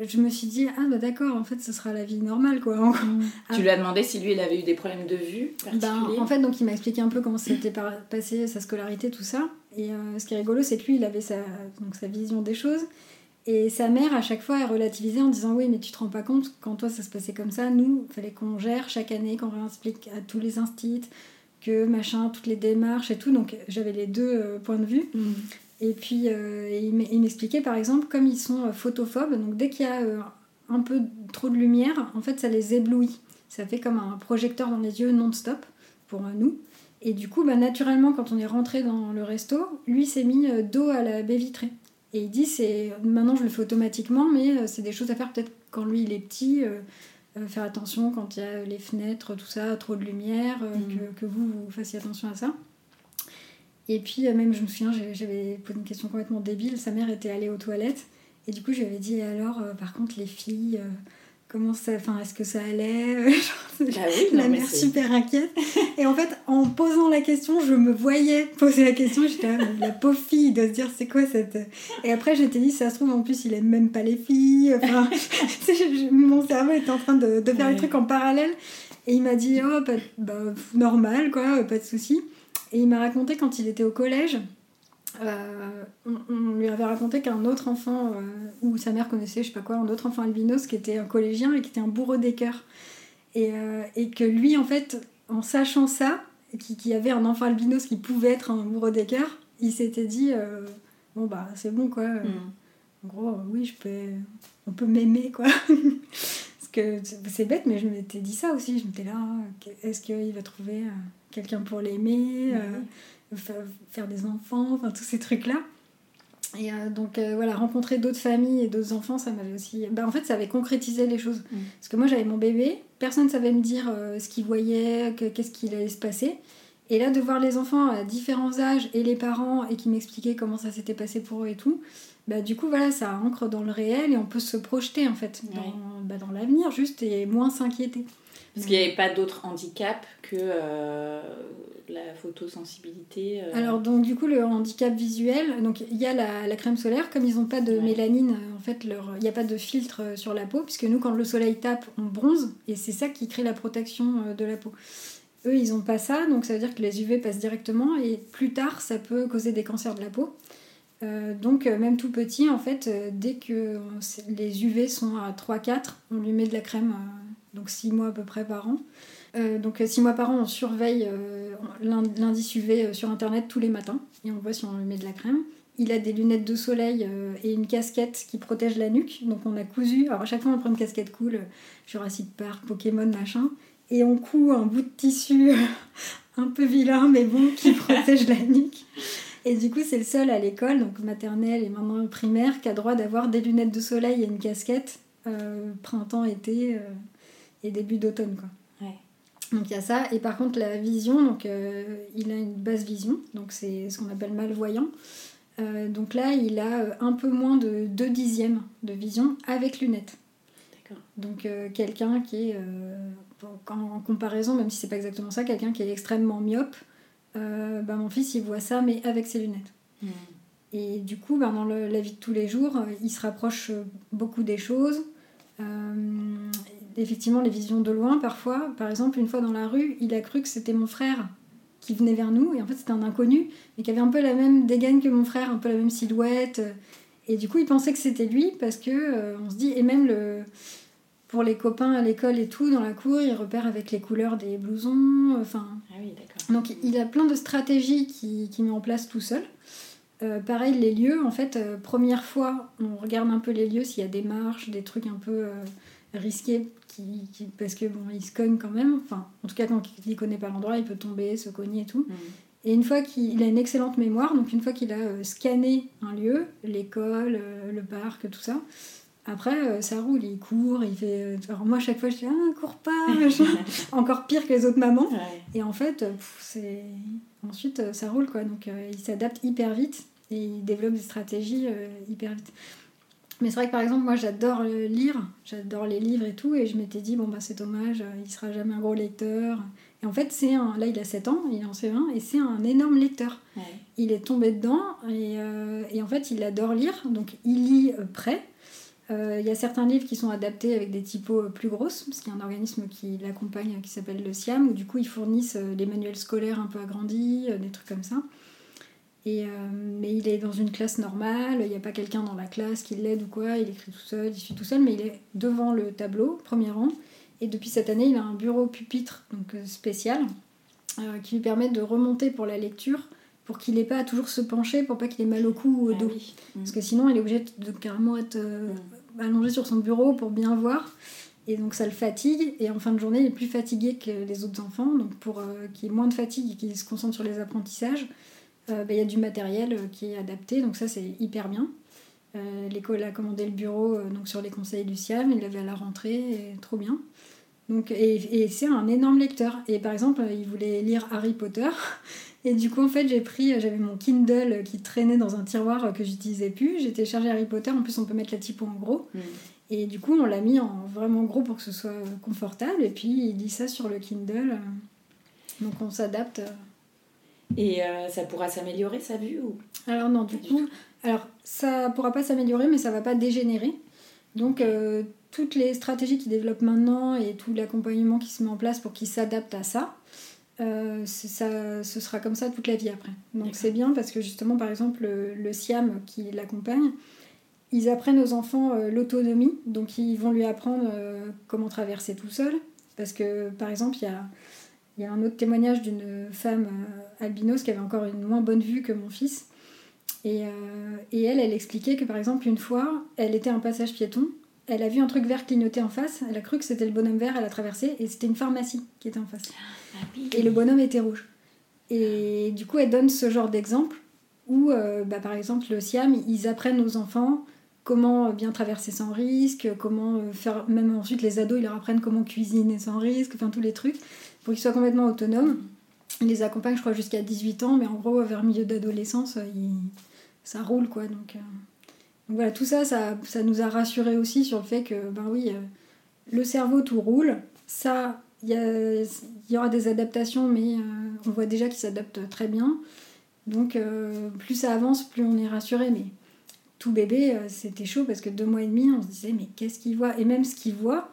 je me suis dit ah bah d'accord, en fait, ce sera la vie normale quoi. En Tu lui as demandé si lui, il avait eu des problèmes de vue ben, particuliers? en fait, donc il m'a expliqué un peu comment s'était passé sa scolarité, tout ça. Et ce qui est rigolo, c'est que lui, il avait sa, donc, sa vision des choses. Et sa mère, à chaque fois, elle relativisait en disant Oui, mais tu te rends pas compte, quand toi ça se passait comme ça, nous, il fallait qu'on gère chaque année, qu'on réexplique à tous les instits, que machin, toutes les démarches et tout. Donc j'avais les deux euh, points de vue. Mhm. Et puis euh, il m'expliquait par exemple, comme ils sont euh, photophobes, donc dès qu'il y a un peu trop de lumière, en fait ça les éblouit. Ça fait comme un projecteur dans les yeux non-stop pour nous. Et du coup, bah, naturellement, quand on est rentré dans le resto, lui s'est mis dos à la baie vitrée. Et il dit, c'est maintenant je le fais automatiquement, mais c'est des choses à faire peut-être quand lui il est petit. euh, euh, faire attention quand il y a les fenêtres, tout ça, trop de lumière, euh, Mhm. que, que vous, vous fassiez attention à ça. Et puis, euh, même, je me souviens, j'avais posé une question complètement débile. Sa mère était allée aux toilettes. Et du coup, je lui avais dit, alors, par contre, les filles, comment ça. Enfin, est-ce que ça allait Genre, Bah oui, La non, mère super inquiète. Et en fait, en posant la question, je me voyais poser la question. J'étais la pauvre fille de se dire, c'est quoi cette. Et après, j'étais dit, ça se trouve, en plus, il aime même pas les filles. Enfin, mon cerveau était en train de, de faire Ouais. les trucs en parallèle. Et il m'a dit, oh, pas- bah, normal, quoi, pas de souci. Et il m'a raconté quand il était au collège, euh, on, on lui avait raconté qu'un autre enfant, euh, ou sa mère connaissait, je sais pas quoi, un autre enfant albinos qui était un collégien et qui était un bourreau des cœurs. Et, euh, et que lui, en fait, en sachant ça, qui, qui avait un enfant albinos qui pouvait être un bourreau des cœurs, il s'était dit, bon bah c'est bon quoi. Mhm. En gros, oui, je peux, on peut m'aimer, quoi. Parce que c'est- bête, mais je m'étais dit ça aussi. Je m'étais là, est-ce qu'il va trouver quelqu'un pour l'aimer, faire des enfants, enfin tous ces trucs-là. Et euh, donc euh, voilà, rencontrer d'autres familles et d'autres enfants, ça m'avait aussi. Bah, en fait, ça avait concrétisé les choses. Mm. Parce que moi, j'avais mon bébé, personne ne savait me dire euh, ce qu'il voyait, que- qu'est-ce qu'il allait se passer. Et là, de voir les enfants à différents âges et les parents et qui m'expliquaient comment ça s'était passé pour eux et tout, bah, du coup, voilà, ça ancre dans le réel et on peut se projeter en fait dans, Ouais. bah, dans l'avenir juste et moins s'inquiéter. Parce qu'il n'y avait pas d'autres handicaps que euh, la photosensibilité. euh. Alors donc du coup le handicap visuel, donc il y a la, la crème solaire, comme ils n'ont pas de Ouais. mélanine, euh, en fait il n'y a pas de filtre sur la peau, puisque nous quand le soleil tape on bronze et c'est ça qui crée la protection de la peau. Eux ils n'ont pas ça, donc ça veut dire que les UV passent directement et plus tard ça peut causer des cancers de la peau. Euh, donc euh, même tout petit en fait, euh, dès que on les UV sont à 3-4, on lui met de la crème, donc 6 mois à peu près par an. Euh, donc 6 mois par an, on surveille euh, l'in- l'indice UV euh, sur internet tous les matins et on voit si on lui met de la crème. Il a des lunettes de soleil euh, et une casquette qui protège la nuque. Donc on a cousu, alors à chaque fois on prend une casquette cool, euh, Jurassic Park, Pokémon, machin, et on coud un bout de tissu un peu vilain mais bon qui protège la nuque. Et du coup c'est le seul à l'école, donc maternelle et maintenant primaire, qui a droit d'avoir des lunettes de soleil et une casquette euh, printemps, été euh, et début d'automne quoi. Ouais. Donc il y a ça. Et par contre, la vision, donc il a une basse vision, donc c'est ce qu'on appelle malvoyant. donc là, il a un peu moins de 2 dixièmes de vision avec lunettes. Donc quelqu'un qui est, en comparaison, même si c'est pas exactement ça, quelqu'un qui est extrêmement myope, bah, mon fils il voit ça mais avec ses lunettes. Hmm. Et du coup, ben, dans la vie de tous les jours, euh, il se rapproche euh, beaucoup des choses. Euh, effectivement, les visions de loin, parfois. Par exemple, une fois dans la rue, il a cru que c'était mon frère qui venait vers nous. Et en fait, c'était un inconnu, mais qui avait un peu la même dégaine que mon frère, un peu la même silhouette. Et du coup, il pensait que c'était lui parce que on se dit, et même le, pour les copains à l'école et tout, dans la cour, il repère avec les couleurs des blousons. Enfin, ah oui, donc il a plein de stratégies qu'il qui met en place tout seul. Euh, pareil, les lieux, en fait, euh, première fois, on regarde un peu les lieux, s'il y a des marches, des trucs un peu euh, risqués, qui, parce que bon, il se cogne quand même. Enfin, en tout cas, quand il connaît pas l'endroit, il peut tomber, se cogner et tout. Mm. Et une fois qu'il a une excellente mémoire, donc une fois qu'il a scanné un lieu, l'école, le parc, tout ça, après, ça roule, il court, il fait. Alors moi, à chaque fois, je dis Ah, cours pas Encore pire que les autres mamans. Et en fait, c'est. Ensuite, ça roule, quoi. Donc, il s'adapte hyper vite et il développe des stratégies euh, hyper vite. Mais c'est vrai que par exemple, moi j'adore lire, j'adore les livres et tout, et je m'étais dit, bon bah c'est dommage, euh, il sera jamais un gros lecteur. Et en fait, c'est un. Là, il a 7 ans, il est en C20, et c'est un énorme lecteur. Il est tombé dedans, et, euh, et, en fait, il adore lire, donc il lit près. Il y a certains livres qui sont adaptés avec des typos plus grosses, parce qu'il y a un organisme qui l'accompagne qui s'appelle le SIAM, où du coup ils fournissent des manuels scolaires un peu agrandis, des trucs comme ça. Et, euh, mais il est dans une classe normale, il n'y a pas quelqu'un dans la classe qui l'aide ou quoi, il écrit tout seul, il suit tout seul, mais il est devant le tableau, premier rang. Et depuis cette année, il a un bureau pupitre donc euh, spécial euh, qui lui permet de remonter pour la lecture pour qu'il n'ait pas à toujours se pencher, pour pas qu'il ait mal au cou ou au ah dos. Parce que sinon, il est obligé de carrément être mm. allongé sur son bureau pour bien voir. Et donc ça le fatigue, et en fin de journée, il est plus fatigué que les autres enfants. Donc pour qu'il ait moins de fatigue et qu'il se concentre sur les apprentissages, euh, bah, il y a du matériel euh, qui est adapté, donc ça c'est hyper bien. Euh, l'école a commandé le bureau donc sur les conseils du CIAM, il l'avait à la rentrée, trop bien. Donc, et, c'est un énorme lecteur. Et par exemple, il voulait lire Harry Potter. Et du coup, en fait, j'ai pris, j'avais mon Kindle qui traînait dans un tiroir que j'utilisais plus. J'ai téléchargé Harry Potter. En plus, on peut mettre la typo en gros. Mm. Et du coup, on l'a mis en vraiment gros pour que ce soit confortable. Et puis, il lit ça sur le Kindle. Donc, on s'adapte. Et euh, ça pourra s'améliorer sa vue ou? Alors non, du coup, alors ça pourra pas s'améliorer, mais ça va pas dégénérer. Donc euh, toutes les stratégies qu'il développe maintenant et tout l'accompagnement qui se met en place pour qu'il s'adapte à ça, euh, ça, ce sera comme ça toute la vie après. Donc c'est bien parce que justement, par exemple, le, le SIAM qui l'accompagne, ils apprennent aux enfants l'autonomie, donc ils vont lui apprendre comment traverser tout seul. Parce que par exemple, il y a il y a un autre témoignage d'une femme euh, albinos qui avait encore une moins bonne vue que mon fils. Et, euh, et, elle, elle expliquait que par exemple, une fois, elle était un passage piéton, elle a vu un truc vert clignoter en face, elle a cru que c'était le bonhomme vert, elle a traversé, et c'était une pharmacie qui était en face. Ah et le bonhomme était rouge. Et du coup, elle donne ce genre d'exemple où, euh, bah, par exemple, le SIAM, ils apprennent aux enfants comment bien traverser sans risque, comment faire, même ensuite les ados, ils leur apprennent comment cuisiner sans risque, enfin tous les trucs pour qu'ils soient complètement autonomes. Il les accompagne, je crois, jusqu'à 18 ans, mais en gros, vers le milieu d'adolescence, euh, ça roule, quoi. Donc, euh, donc, voilà, tout ça, ça, ça, nous a rassurés aussi sur le fait que, ben oui, euh, le cerveau, tout roule. Ça, il y, y, aura des adaptations, mais on voit déjà qu'il s'adapte très bien. Donc, plus ça avance, plus on est rassuré. Mais tout bébé, c'était chaud parce que deux mois et demi, on se disait, mais qu'est-ce qu'il voit? Et même ce qu'il voit,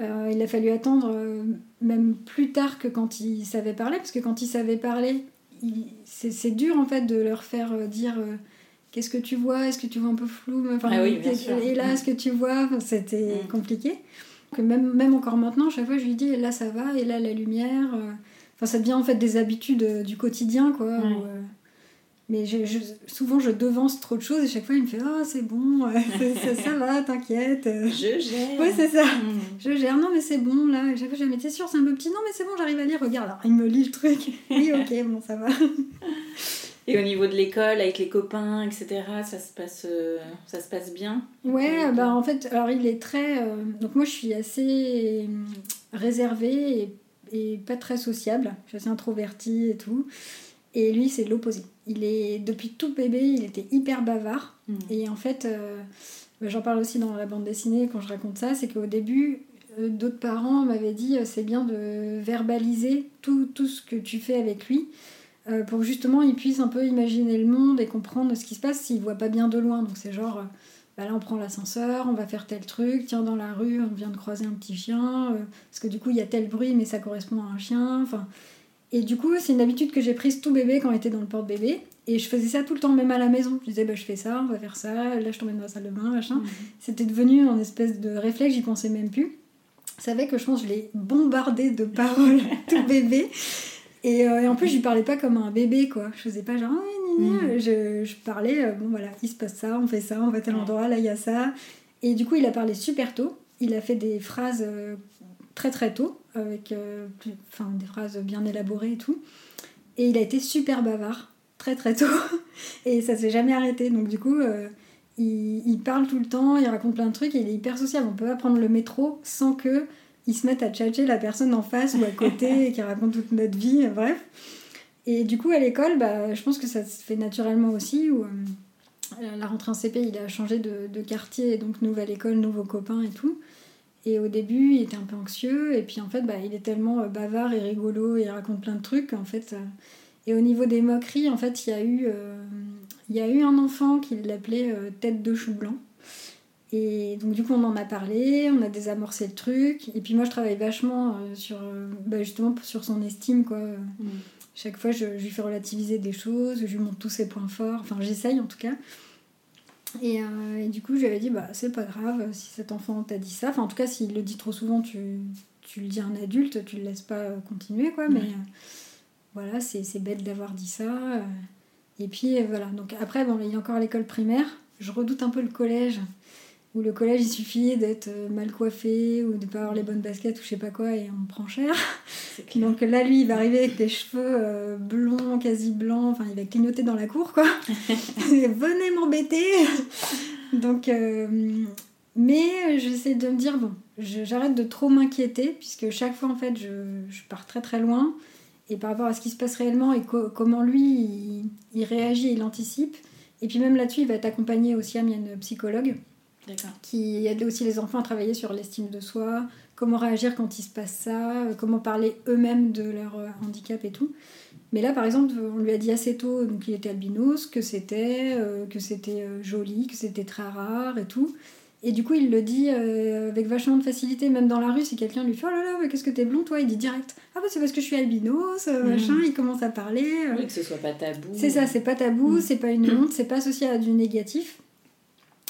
euh, il a fallu attendre euh, même plus tard que quand il savait parler, parce que quand il savait parler, c'est dur en fait de leur faire euh, dire qu'est-ce que tu vois, est-ce que tu vois un peu flou, enfin, ah oui, et là, est-ce que tu vois, c'était mm. compliqué. Que même, même encore maintenant, chaque fois je lui dis là ça va, et là la lumière, enfin ça devient en fait des habitudes du quotidien quoi. Mais je, souvent, je devance trop de choses et chaque fois, il me fait Ah, c'est bon, ça, va, t'inquiète. Je gère. Oui, c'est ça. Hmm. Je gère. Non, mais c'est bon, là. Et chaque fois, je dis Mais t'es sûr, c'est un peu petit? Non, mais c'est bon, j'arrive à lire. Regarde, alors, il me lit le truc. Oui, ok, bon, ça va. Et au niveau de l'école, avec les copains, etc., ça se passe, euh, ça se passe bien? Ouais, bah en fait, alors il est très. Euh, donc moi, je suis assez réservée et et pas très sociable. Je suis assez introvertie et tout. Et lui, c'est l'opposé. Il est, depuis tout bébé, il était hyper bavard. Mm. Et en fait, euh, bah, j'en parle aussi dans la bande dessinée quand je raconte ça, c'est qu'au début, euh, d'autres parents m'avaient dit euh, c'est bien de verbaliser tout, tout ce que tu fais avec lui. pour que justement il puisse un peu imaginer le monde et comprendre ce qui se passe s'il voit pas bien de loin. Donc c'est genre, bah là on prend l'ascenseur, on va faire tel truc, tiens dans la rue on vient de croiser un petit chien, parce que du coup il y a tel bruit mais ça correspond à un chien. Enfin, et du coup c'est une habitude que j'ai prise tout bébé quand il était dans le porte-bébé. Et je faisais ça tout le temps, même à la maison. Je disais, bah, je fais ça, on va faire ça, là je t'emmène dans la salle de bain, machin. Mhm. C'était devenu un espèce de réflexe, j'y pensais même plus. Ça savait que je pense que je l'ai bombardé de paroles tout bébé. Et, euh, et en plus, je lui parlais pas comme un bébé, quoi. Je faisais pas genre, gna, gna. Mhm. je, je parlais, euh, bon voilà, il se passe ça, on fait ça, on va à tel endroit, là il y a ça. Et du coup, il a parlé super tôt. Il a fait des phrases euh, très très tôt, avec euh, plus- enfin, des phrases bien élaborées et tout. Et il a été super bavard, très très tôt. Et ça s'est jamais arrêté. Donc du coup, euh, il, il parle tout le temps, il raconte plein de trucs et il est hyper sociable. On peut pas prendre le métro sans que il se mette à tchatcher la personne en face ou à côté et qui raconte toute notre vie, bref. Et du coup, à l'école, bah, je pense que ça se fait naturellement aussi. Où, euh, la rentrée en CP, il a changé de, de quartier, donc nouvelle école, nouveaux copains et tout. Et au début, il était un peu anxieux, et puis en fait, bah, il est tellement euh, bavard et rigolo, et il raconte plein de trucs, en fait. euh, Et au niveau des moqueries, en fait, il y a eu, euh, il y a eu un enfant qui l'appelait euh, tête de chou blanc. Et donc, du coup, on en a parlé, on a désamorcé le truc. Et puis, moi, je travaille vachement euh, sur, bah, justement sur son estime, quoi. Mm. Chaque fois, je, je lui fais relativiser des choses, je lui montre tous ses points forts. Enfin, j'essaye en tout cas. Et, euh, et du coup, je lui avais dit, bah, c'est pas grave si cet enfant t'a dit ça. Enfin, en tout cas, s'il le dit trop souvent, tu, tu le dis à un adulte, tu le laisses pas euh, continuer, quoi. Mais Ouais. euh, voilà, c'est c'est bête d'avoir dit ça. Et puis, voilà. Donc, après, bon, il y a encore l'école primaire. Je redoute un peu le collège. Où le collège, il suffit d'être mal coiffé ou de pas avoir les bonnes baskets ou je sais pas quoi et on prend cher. Donc là, lui, il va arriver avec des cheveux euh, blonds, quasi blancs. Enfin, il va clignoter dans la cour, quoi. Venez m'embêter Donc, euh, mais j'essaie de me dire, bon, j'arrête de trop m'inquiéter, puisque chaque fois, en fait, je, je pars très très loin. Et par rapport à ce qui se passe réellement et co- comment lui, il, il réagit, il anticipe. Et puis même là-dessus, il va être accompagné aussi, il y a une psychologue. Qui aide aussi les enfants à travailler sur l'estime de soi, comment réagir quand il se passe ça, euh, comment parler eux-mêmes de leur euh, handicap et tout. Mais là, par exemple, on lui a dit assez tôt, donc il était albinos, que c'était euh, que c'était joli, que c'était très rare et tout. Et du coup, il le dit euh, avec vachement de facilité, même dans la rue, si quelqu'un lui fait Oh là là, mais qu'est-ce que t'es blond, toi? Il dit direct Ah bah c'est parce que je suis albinos, euh, Mhm. machin, il commence à parler. euh, Oui, que ce soit pas tabou. c'est ça, c'est pas tabou, Mm. c'est pas une honte, c'est pas associé à du négatif.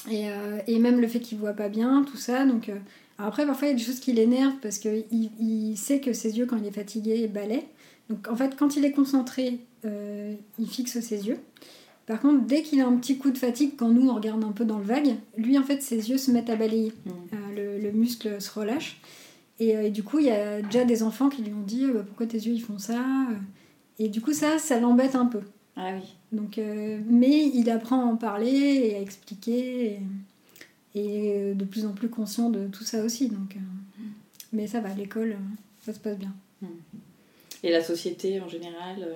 Et, euh, et même le fait qu'il voit pas bien, tout ça. Donc, euh, après, parfois, il y a des choses qui l'énervent parce qu'il il sait que ses yeux, quand il est fatigué, balaient. Donc, en fait, quand il est concentré, euh, il fixe ses yeux. Par contre, dès qu'il a un petit coup de fatigue, quand nous, on regarde un peu dans le vague, lui, en fait, ses yeux se mettent à balayer. Mm. Euh, le, le muscle se relâche. Et, et du coup, il y a déjà des enfants qui lui ont dit Bah, Pourquoi tes yeux, ils font ça? Et du coup, ça, ça l'embête un peu. Ah oui. Donc, euh, mais il apprend à en parler et à expliquer et, et euh, de plus en plus conscient de tout ça aussi. Donc, euh, mais ça va, à l'école, ça se passe bien. Et la société en général euh,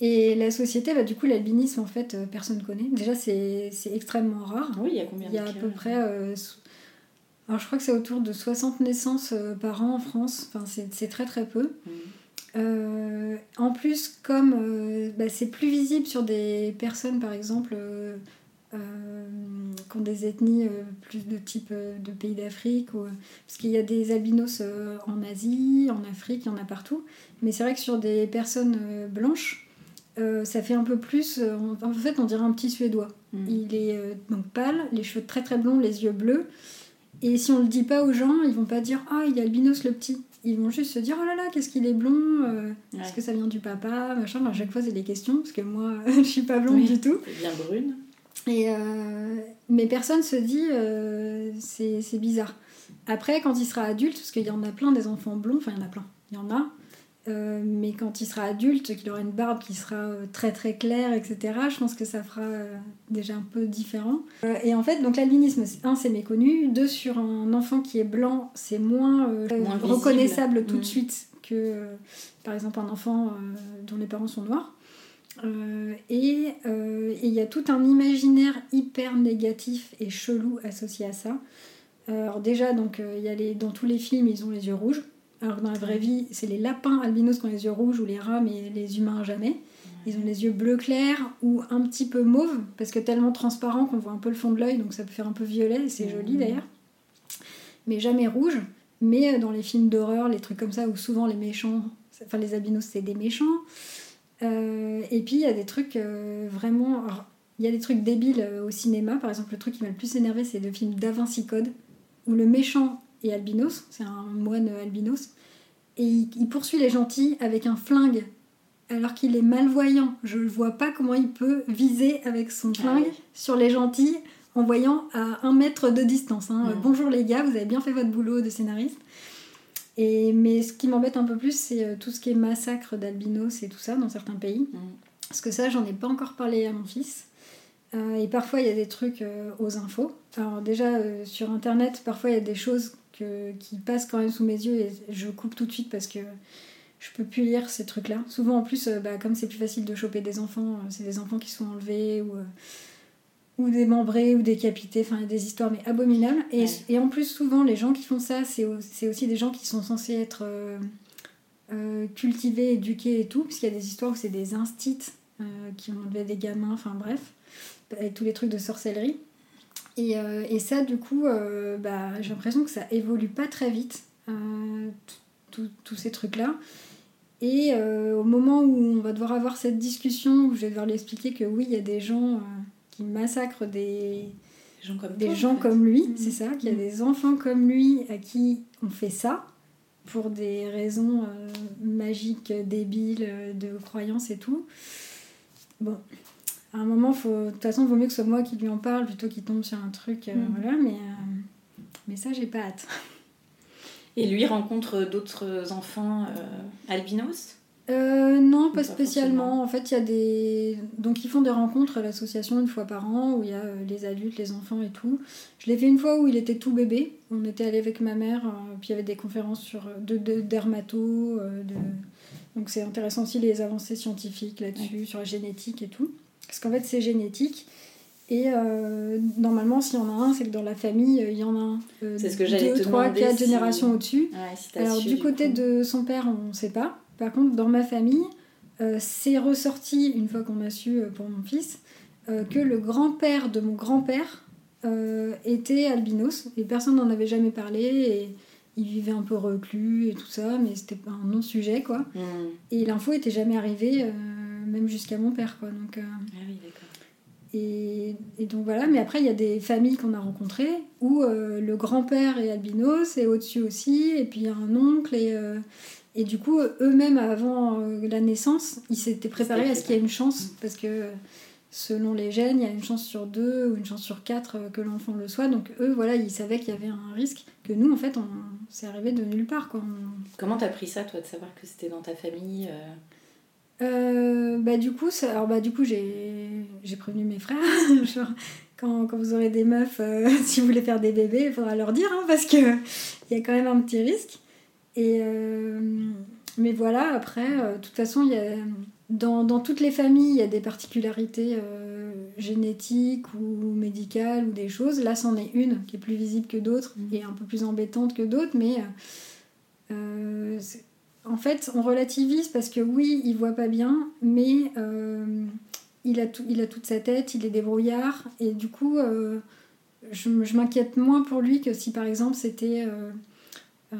Et la société, bah, du coup, l'albinisme, en fait, personne connaît. Déjà, c'est extrêmement rare. Oui, il y a combien Il y a de à peu près. alors, je crois que c'est autour de 60 naissances par an en France. Enfin, c'est c'est très très peu. Mm. Euh, en plus, comme euh, bah, c'est plus visible sur des personnes, par exemple, euh, qui ont des ethnies plus de type de pays d'Afrique, parce qu'il y a des albinos en Asie, en Afrique, il y en a partout. Mais c'est vrai que sur des personnes blanches, ça fait un peu plus. en fait, on dirait un petit Suédois. Mm. Il est donc pâle, les cheveux très très blonds, les yeux bleus. Et si on le dit pas aux gens, ils vont pas dire Ah, il est albinos le petit. Ils vont juste se dire Oh là là, qu'est-ce qu'il est blond euh, Est-ce que ça vient du papa Machin. Enfin, à chaque fois, c'est des questions, parce que moi, je suis pas blonde Oui. du tout. Bien brune. Et euh, mais personne se dit euh, c'est c'est bizarre. Après, quand il sera adulte, parce qu'il y en a plein des enfants blonds, enfin il y en a plein, il y en a, euh, mais quand il sera adulte, qu'il aura une barbe qui sera euh, très très claire, etc., je pense que ça fera euh, déjà un peu différent. Euh, et en fait, donc l'albinisme, un, c'est méconnu, deux, sur un enfant qui est blanc, c'est moins, visible. reconnaissable tout Mm. de suite que, par exemple, un enfant dont les parents sont noirs. et il y a tout un imaginaire hyper négatif et chelou associé à ça. Alors déjà, donc, y a les, dans tous les films, ils ont les yeux rouges. Alors que dans la vraie vie, c'est les lapins albinos qui ont les yeux rouges ou les rats, mais les humains jamais. Ils ont les yeux bleu clair ou un petit peu mauve, parce que tellement transparent qu'on voit un peu le fond de l'œil, donc ça peut faire un peu violet, c'est joli mmh. d'ailleurs. Mais jamais rouge. Mais euh, dans les films d'horreur, les trucs comme ça, où souvent les méchants, enfin les albinos c'est des méchants. Euh, et puis il y a des trucs euh, vraiment. Il y a des trucs débiles au cinéma, par exemple le truc qui m'a le plus énervé c'est le film Da Vinci Code, où le méchant est albinos, c'est un moine albinos, et il poursuit les gentils avec un flingue alors qu'il est malvoyant. Je ne vois pas comment il peut viser avec son ah flingue sur les gentils en voyant à un mètre de distance. Hein. Mm. Bonjour les gars, vous avez bien fait votre boulot de scénariste. Et, mais ce qui m'embête un peu plus, c'est euh, tout ce qui est massacre d'albinos et tout ça dans certains pays. Mm. Parce que ça, j'en ai pas encore parlé à mon fils. Euh, et parfois, il y a des trucs euh, aux infos. Alors déjà, sur Internet, parfois, il y a des choses qui passent quand même sous mes yeux et je coupe tout de suite parce que je peux plus lire ces trucs-là. Souvent, en plus, euh, bah, comme c'est plus facile de choper des enfants, euh, c'est des enfants qui sont enlevés ou, euh, ou démembrés ou décapités. Enfin, il y a des histoires mais abominables. Et, et, en plus, souvent, les gens qui font ça, c'est aussi des gens qui sont censés être cultivés, éduqués et tout. Puisqu'il y a des histoires où c'est des instits qui ont enlevé des gamins. Enfin, bref, avec tous les trucs de sorcellerie. Et, et ça, du coup, bah, j'ai l'impression que ça évolue pas très vite. tous ces trucs-là. Et euh, au moment où on va devoir avoir cette discussion, où je vais devoir lui expliquer que oui, il y a des gens euh, qui massacrent des, gens comme, des gens comme lui, mmh. c'est ça, qu'il y a mmh. des enfants comme lui à qui on fait ça pour des raisons euh, magiques, débiles, de croyances et tout. Bon, à un moment, faut... de toute façon, il vaut mieux que ce soit moi qui lui en parle plutôt qu'il tombe sur un truc. Mmh. Voilà, mais, mais ça, j'ai pas hâte. Et lui rencontre d'autres enfants euh, albinos? Euh, non, pas, spécialement. En fait, il y a des. Donc, ils font des rencontres à l'association une fois par an où il y a euh, les adultes, les enfants et tout. Je l'ai fait une fois où il était tout bébé. On était allé avec ma mère, puis il y avait des conférences sur de, de dermato. de... Donc, c'est intéressant aussi les avancées scientifiques là-dessus, sur la génétique et tout. Parce qu'en fait, c'est génétique. Et euh, normalement, s'il y en a un, c'est que dans la famille, euh, il y en a un. Euh, c'est ce que j'allais te 3, 4 générations au-dessus. Alors, du côté de son père, on ne sait pas. Par contre, dans ma famille, c'est ressorti, une fois qu'on a su pour mon fils, que le grand-père de mon grand-père était albinos. Et personne n'en avait jamais parlé. Et il vivait un peu reclus et tout ça, mais c'était pas un non-sujet, quoi. Hmm. Et l'info était jamais arrivée, même jusqu'à mon père, quoi. Donc, ah oui, d'accord. Et, donc voilà, mais après il y a des familles qu'on a rencontrées où euh, le grand-père est albinos et au-dessus aussi, et puis il y a un oncle, et, euh, et du coup eux-mêmes avant euh, la naissance, ils s'étaient préparés à ce qu'il y ait une chance, parce que selon les gènes, il y a une chance sur deux ou une chance sur quatre que l'enfant le soit, donc eux voilà, ils savaient qu'il y avait un risque, que nous en fait on s'est arrivé de nulle part. Quoi. Comment t'as pris ça toi de savoir que c'était dans ta famille euh, bah du coup alors bah du coup j'ai prévenu mes frères. Genre quand, quand, vous aurez des meufs euh, si vous voulez faire des bébés il faudra leur dire hein, parce que il y a quand même un petit risque. Et euh, mais voilà après de toute façon il y a dans, dans, toutes les familles il y a des particularités génétiques ou médicales ou des choses. Là c'en est une qui est plus visible que d'autres mmh. et un peu plus embêtante que d'autres mais en fait, on relativise parce que oui, il voit pas bien, mais euh, il, a il a toute sa tête, il est débrouillard, et du coup, euh, je, m'inquiète moins pour lui que si par exemple c'était euh,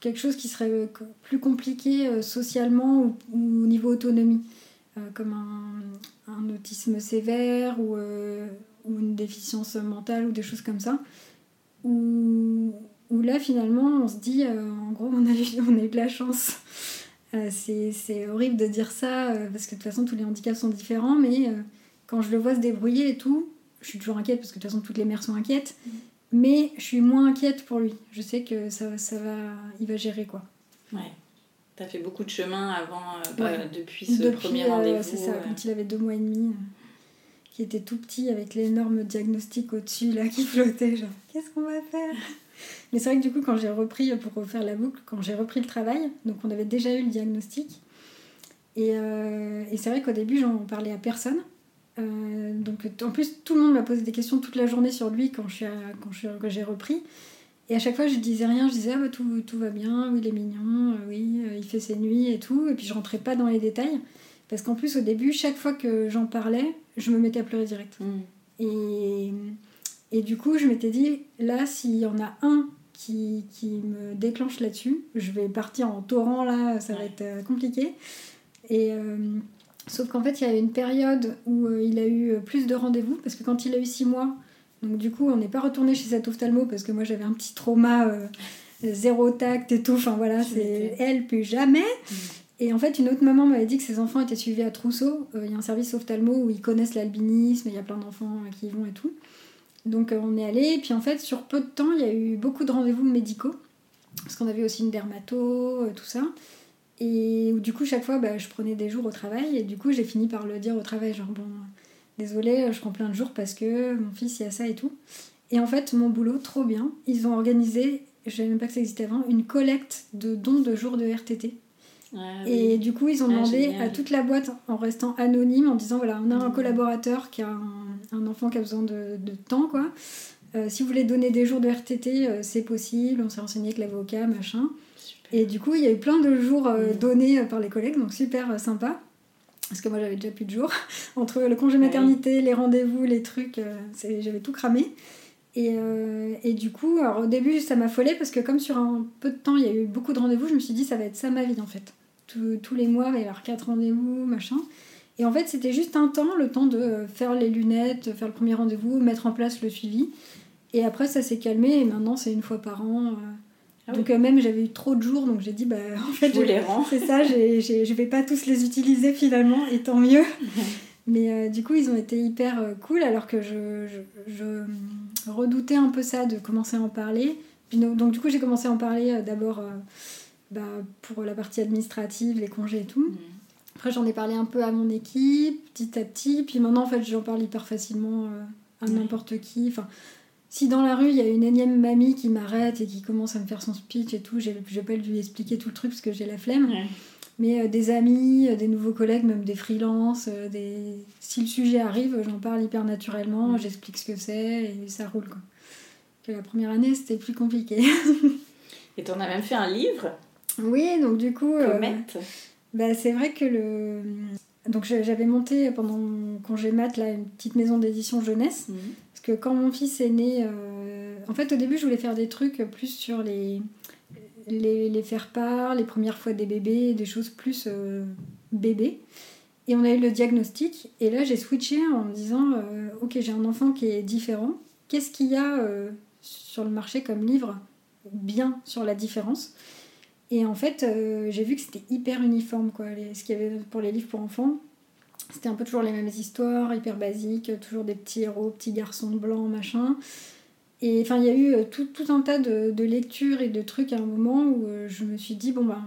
quelque chose qui serait plus compliqué socialement ou, au niveau autonomie, comme un, autisme sévère ou, ou, une déficience mentale ou des choses comme ça. Ou, où là finalement on se dit euh, en gros on a, eu, on a eu de la chance. Euh, c'est horrible de dire ça euh, parce que de toute façon tous les handicaps sont différents, mais quand je le vois se débrouiller et tout, je suis toujours inquiète parce que de toute façon toutes les mères sont inquiètes, mm. mais je suis moins inquiète pour lui. Je sais que ça, ça va, il va gérer quoi. Ouais. T'as fait beaucoup de chemin avant, bah, depuis ce premier rendez-vous. c'est ça, quand il avait deux mois et demi qui était tout petit avec l'énorme diagnostic au-dessus là qui flottait. Genre, qu'est-ce qu'on va faire? Mais c'est vrai que du coup, quand j'ai repris, pour refaire la boucle, quand j'ai repris le travail, donc on avait déjà eu le diagnostic. Et, euh, et c'est vrai qu'au début, j'en parlais à personne. Euh, donc en plus, tout le monde m'a posé des questions toute la journée sur lui quand, suis quand, je, quand j'ai repris. Et à chaque fois, je disais rien, je disais ah bah, tout, tout va bien, oui, il est mignon, euh, oui, il fait ses nuits et tout. Et puis je rentrais pas dans les détails. Parce qu'en plus, au début, chaque fois que j'en parlais, je me mettais à pleurer direct. Mm. Et, et du coup, je m'étais dit, là, s'il y en a un qui, qui me déclenche là-dessus, je vais partir en torrent, là, ça va être euh, compliqué. Et euh, sauf qu'en fait, il y a une période où euh, il a eu plus de rendez-vous, parce que quand il a eu six mois, donc du coup, on n'est pas retourné chez cet ophtalmo, parce que moi, j'avais un petit trauma, zéro tact et tout, enfin voilà, c'est elle, plus jamais. Mm. Et en fait, une autre maman m'avait dit que ses enfants étaient suivis à Trousseau. Il y a un service ophtalmo où ils connaissent l'albinisme, il y a plein d'enfants qui y vont et tout. Donc on est allé, et puis en fait, sur peu de temps, il y a eu beaucoup de rendez-vous médicaux, parce qu'on avait aussi une dermato, tout ça. Et du coup, chaque fois, bah, je prenais des jours au travail, et du coup, j'ai fini par le dire au travail, genre, bon, désolé, je prends plein de jours parce que mon fils, il y a ça et tout. Et en fait, mon boulot, trop bien, ils ont organisé, je savais même pas que ça existait avant, une collecte de dons de jours de RTT. Ah et du coup, ils ont ah, demandé à toute la boîte, en restant anonyme, en disant voilà, on a un mmh. collaborateur qui a un, enfant qui a besoin de, de temps, quoi. Euh, si vous voulez donner des jours de RTT, euh, c'est possible. On s'est renseigné avec l'avocat, machin. Et du coup, il y a eu plein de jours euh, mmh. donnés par les collègues, donc super sympa. Parce que moi, j'avais déjà plus de jours. Entre le congé maternité, les rendez-vous, les trucs, j'avais tout cramé. Et, et, du coup, alors au début, ça m'a m'affolait parce que comme sur un peu de temps, il y a eu beaucoup de rendez-vous, je me suis dit, ça va être ça ma vie en fait tous les mois, il va y avoir quatre rendez-vous, machin. Et en fait, c'était juste un temps, le temps de faire les lunettes, faire le premier rendez-vous, mettre en place le suivi. Et après, ça s'est calmé et maintenant, c'est une fois par an. Euh. Ah donc, euh, même, j'avais eu trop de jours, donc j'ai dit, bah, en fait, je les rends. C'est ça, je vais pas tous les utiliser finalement, et tant mieux. Mais euh, du coup, ils ont été hyper cool, alors que je, je, redoutais un peu ça de commencer à en parler. donc, donc, du coup, j'ai commencé à en parler d'abord bah, pour la partie administrative, les congés et tout. Mm. Après, j'en ai parlé un peu à mon équipe, petit à petit. Puis maintenant, en fait, j'en parle hyper facilement euh, à n'importe qui. Enfin, si dans la rue, il y a une énième mamie qui m'arrête et qui commence à me faire son speech et tout, je vais pas lui expliquer tout le truc parce que j'ai la flemme. Mais euh, des amis, euh, des nouveaux collègues, même des freelances, des... si le sujet arrive, j'en parle hyper naturellement, j'explique ce que c'est et ça roule. Quoi. Que la première année, c'était plus compliqué. et tu en as même fait un livre? Oui, donc du coup. Euh, bah, c'est vrai que le. Donc j'avais monté pendant mon congé mat là, une petite maison d'édition jeunesse. Mhm. Parce que quand mon fils est né. Euh, en fait, au début, je voulais faire des trucs plus sur les. Les, les faire part, les premières fois des bébés, des choses plus euh, bébés. Et on a eu le diagnostic. Et là, j'ai switché en me disant Ok, j'ai un enfant qui est différent. Qu'est-ce qu'il y a sur le marché comme livre bien sur la différence? Et en fait, euh, j'ai vu que c'était hyper uniforme, quoi. ce qu'il y avait pour les livres pour enfants, c'était un peu toujours les mêmes histoires, hyper basiques, toujours des petits héros, petits garçons blancs, machin. Et enfin, il y a eu euh, tout, tout un tas de, lectures et de trucs à un moment où euh, je me suis dit, bon, ben,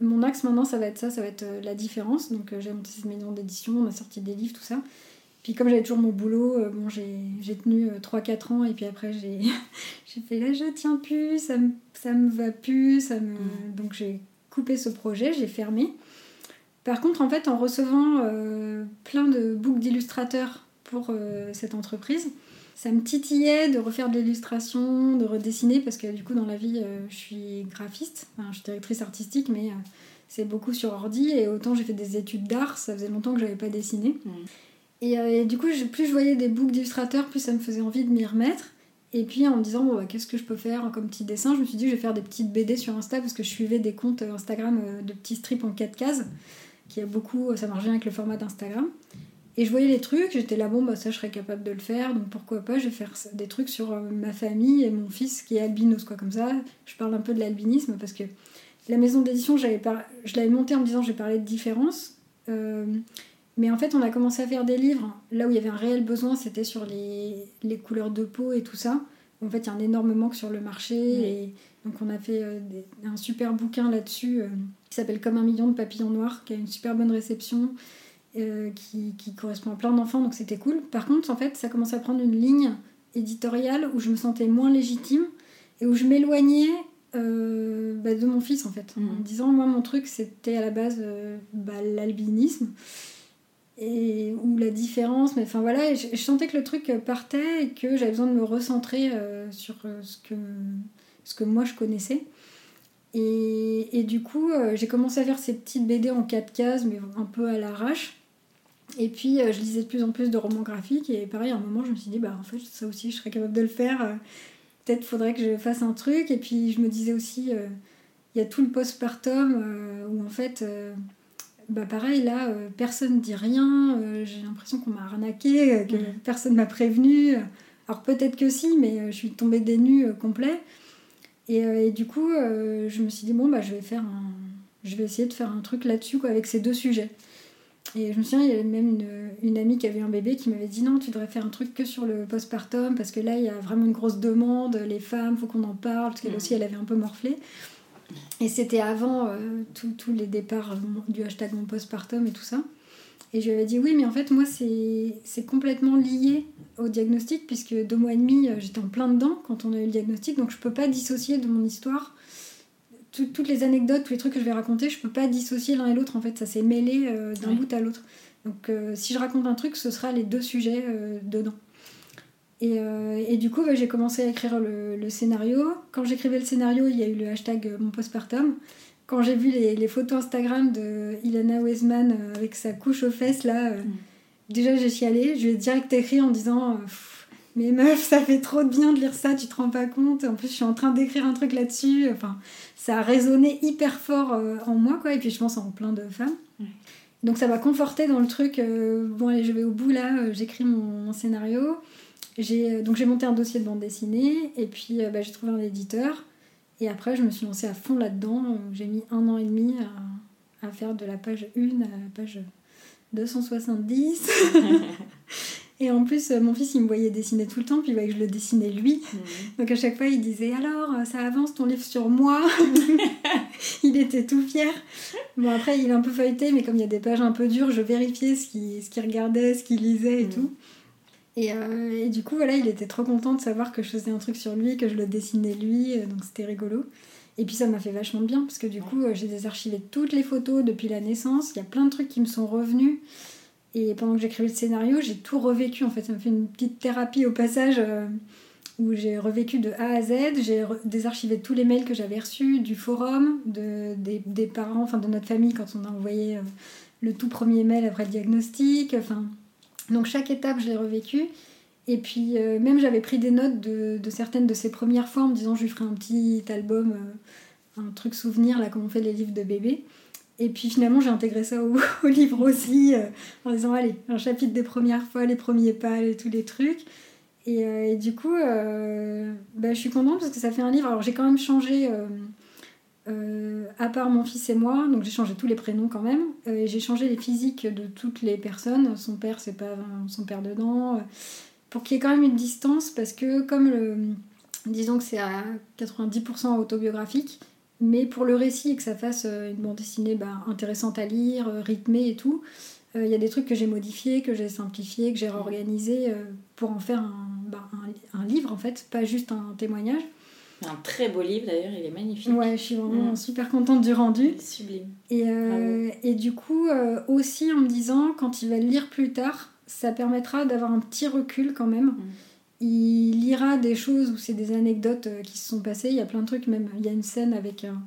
mon axe maintenant, ça va être ça, ça va être la différence. Donc, j'ai monté cette maison d'édition, on a sorti des livres, tout ça. Puis comme j'avais toujours mon boulot, euh, bon, j'ai tenu 3-4 euh, ans et puis après j'ai fait là je tiens plus, ça me, ça me va plus, ça me... Mm. donc j'ai coupé ce projet, j'ai fermé. Par contre en fait en recevant euh, plein de books d'illustrateurs pour cette entreprise, ça me titillait de refaire de l'illustration, de redessiner parce que du coup dans la vie je suis graphiste, enfin, je suis directrice artistique mais c'est beaucoup sur ordi et autant j'ai fait des études d'art, ça faisait longtemps que j'avais pas dessiné. Euh, et, du coup, plus je voyais des books d'illustrateurs, plus ça me faisait envie de m'y remettre. Et puis en me disant, bon, bah, qu'est-ce que je peux faire comme petit dessin, je me suis dit, je vais faire des petites BD sur Insta parce que je suivais des comptes Instagram euh, de petits strips en 4 cases, qui a beaucoup, ça marche bien avec le format d'Instagram. Et je voyais les trucs, j'étais là, bon, bah ça je serais capable de le faire, donc pourquoi pas, je vais faire des trucs sur euh, ma famille et mon fils qui est albinos, quoi, comme ça. Je parle un peu de l'albinisme parce que la maison d'édition, je l'avais montée en me disant, je vais parler de différence. Mais en fait, on a commencé à faire des livres. Là où il y avait un réel besoin, c'était sur les, les, couleurs de peau et tout ça. En fait, il y a un énorme manque sur le marché. Et donc, on a fait euh, un super bouquin là-dessus euh, qui s'appelle Comme un million de papillons noirs, qui a une super bonne réception. qui, qui, correspond à plein d'enfants, donc c'était cool. Par contre, en fait, ça commençait à prendre une ligne éditoriale où je me sentais moins légitime et où je m'éloignais euh, bah, de mon fils en fait. En mm. disant, moi mon truc c'était à la base euh, bah, l'albinisme et ou la différence, mais enfin voilà, je, sentais que le truc partait et que j'avais besoin de me recentrer euh, sur ce, que, ce que moi je connaissais. Et, et du coup, j'ai commencé à faire ces petites BD en quatre cases, mais un peu à l'arrache. Et puis, je lisais de plus en plus de romans graphiques. Et pareil, à un moment, je me suis dit, bah en fait, ça aussi, je serais capable de le faire peut-être faudrait que je fasse un truc. Et puis je me disais aussi, euh, il y a tout le postpartum euh, où en fait, euh, bah pareil, là, personne dit rien. J'ai l'impression qu'on m'a arnaqué, que personne m'a prévenu. Alors peut-être que si, mais je suis tombée des nues complet. Et, du coup, je me suis dit, bon, bah je vais faire Je vais essayer de faire un truc là-dessus, quoi, avec ces deux sujets. Et je me souviens, il y avait même une, une, amie qui avait un bébé qui m'avait dit non, tu devrais faire un truc que sur le postpartum parce que là, il y a vraiment une grosse demande, les femmes, faut qu'on en parle, parce qu'elle aussi, elle avait un peu morflé. Et c'était avant euh, tous les départs du hashtag mon postpartum et tout ça. Et je lui avais dit oui, mais en fait, moi, c'est complètement lié au diagnostic, puisque deux mois et demi, euh, j'étais en plein dedans quand on a eu le diagnostic, donc je peux pas dissocier de mon histoire toutes les anecdotes, tous les trucs que je vais raconter, je peux pas dissocier l'un et l'autre. En fait, ça s'est mêlé euh, d'un bout à l'autre. Donc, euh, si je raconte un truc, ce sera les deux sujets euh, dedans. Et, et, du coup, bah, j'ai commencé à écrire le, le scénario. Quand j'écrivais le scénario, il y a eu le hashtag mon postpartum. Quand j'ai vu les, les, photos Instagram de Ilana Weisman avec sa couche aux fesses, là, mm. déjà j'ai chialé. Je lui ai direct écrit en disant mais meuf, ça fait trop de bien de lire ça, tu te rends pas compte. En plus, je suis en train d'écrire un truc là-dessus. Enfin, ça a résonné hyper fort euh, en moi, quoi. Et puis, je pense en plein de femmes. Donc, ça m'a conforté dans le truc. Euh, bon, allez, je vais au bout là. Euh, j'écris mon, scénario. J'ai donc j'ai monté un dossier de bande dessinée. Et puis, bah, j'ai trouvé un éditeur. Et après, je me suis lancée à fond là-dedans. J'ai mis un an et demi à, à faire de la page 1 à la page 270. Et en plus, euh, mon fils, il me voyait dessiner tout le temps, puis il voyait que je le dessinais lui. Mhm. Donc à chaque fois, il disait Alors, euh, ça avance ton livre sur moi Il était tout fier. Bon, après, il est un peu feuilleté, mais comme il y a des pages un peu dures, je vérifiais ce qu'il ce regardait, ce qu'il lisait et mhm. tout. Et, euh, et, du coup, voilà, il était trop content de savoir que je faisais un truc sur lui, que je le dessinais lui, donc c'était rigolo. Et puis ça m'a fait vachement de bien, parce que du coup, j'ai désarchivé toutes les photos depuis la naissance. Il y a plein de trucs qui me sont revenus. Et pendant que j'écrivais le scénario, j'ai tout revécu. En fait, ça m'a fait une petite thérapie au passage euh, où j'ai revécu de A à Z. J'ai désarchivé tous les mails que j'avais reçus du forum, de, des, parents, enfin de notre famille quand on a envoyé euh, le tout premier mail après le diagnostic. Enfin, donc chaque étape, je l'ai revécu. Et puis euh, même j'avais pris des notes de, certaines de ces premières fois en me disant je lui ferai un petit album, un truc souvenir là comme on fait les livres de bébé. Et puis finalement, j'ai intégré ça au, livre aussi, euh, en disant, allez, un chapitre des premières fois, les premiers pas, et tous les trucs. Et, euh, du coup, euh, bah, je suis contente parce que ça fait un livre. Alors j'ai quand même changé, à part mon fils et moi, donc j'ai changé tous les prénoms quand même. et j'ai changé les physiques de toutes les personnes. Son père, c'est pas son père dedans. pour qu'il y ait quand même une distance parce que comme le, disons que c'est à 90% autobiographique, mais pour le récit et que ça fasse euh, une bande dessinée bah, intéressante à lire, euh, rythmée et tout, il euh, y a des trucs que j'ai modifiés, que j'ai simplifiés, que j'ai réorganisés pour en faire un, bah, un, livre en fait, pas juste un témoignage. Un très beau livre d'ailleurs, il est magnifique. Ouais, je suis vraiment mm. super contente du rendu. sublime. Et, et du coup, aussi en me disant, quand il va le lire plus tard, ça permettra d'avoir un petit recul quand même. Mm il lira des choses où c'est des anecdotes euh, qui se sont passées. Il y a plein de trucs, même il y a une scène avec un,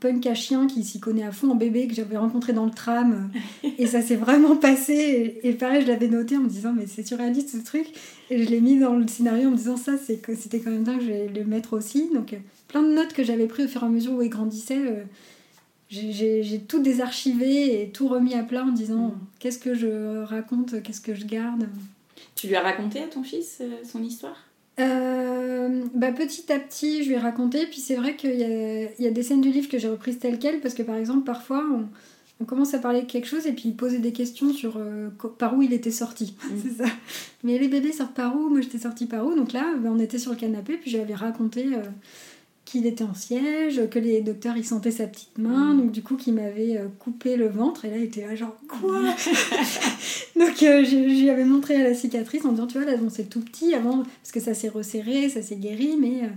punk à chien qui s'y connaît à fond en bébé que j'avais rencontré dans le tram. et ça s'est vraiment passé. Et, pareil, je l'avais noté en me disant, mais c'est surréaliste ce truc. Et je l'ai mis dans le scénario en me disant, ça, c'est que c'était quand même dingue, je vais le mettre aussi. Donc plein de notes que j'avais prises au fur et à mesure où il grandissait. Euh, j'ai tout désarchivé et tout remis à plat en disant mm. qu'est-ce que je raconte, qu'est-ce que je garde? Tu lui as raconté à ton fils euh, son histoire? Euh, bah, petit à petit, je lui ai raconté. Puis c'est vrai qu'il y, y a, des scènes du livre que j'ai reprises telles quelles, parce que par exemple, parfois, on, commence à parler de quelque chose et puis il posait des questions sur euh, par où il était sorti. Mm. c'est ça. Mais les bébés sortent par où? Moi, j'étais sortie par où? Donc là, bah, on était sur le canapé, puis je lui avais raconté qu'il était en siège, que les docteurs ils sentaient sa petite main, donc du coup qu'il m'avait euh, coupé le ventre, et là il était là genre quoi Donc euh, lui avais montré à la cicatrice en disant tu vois là c'est tout petit avant, parce que ça s'est resserré, ça s'est guéri, mais... euh,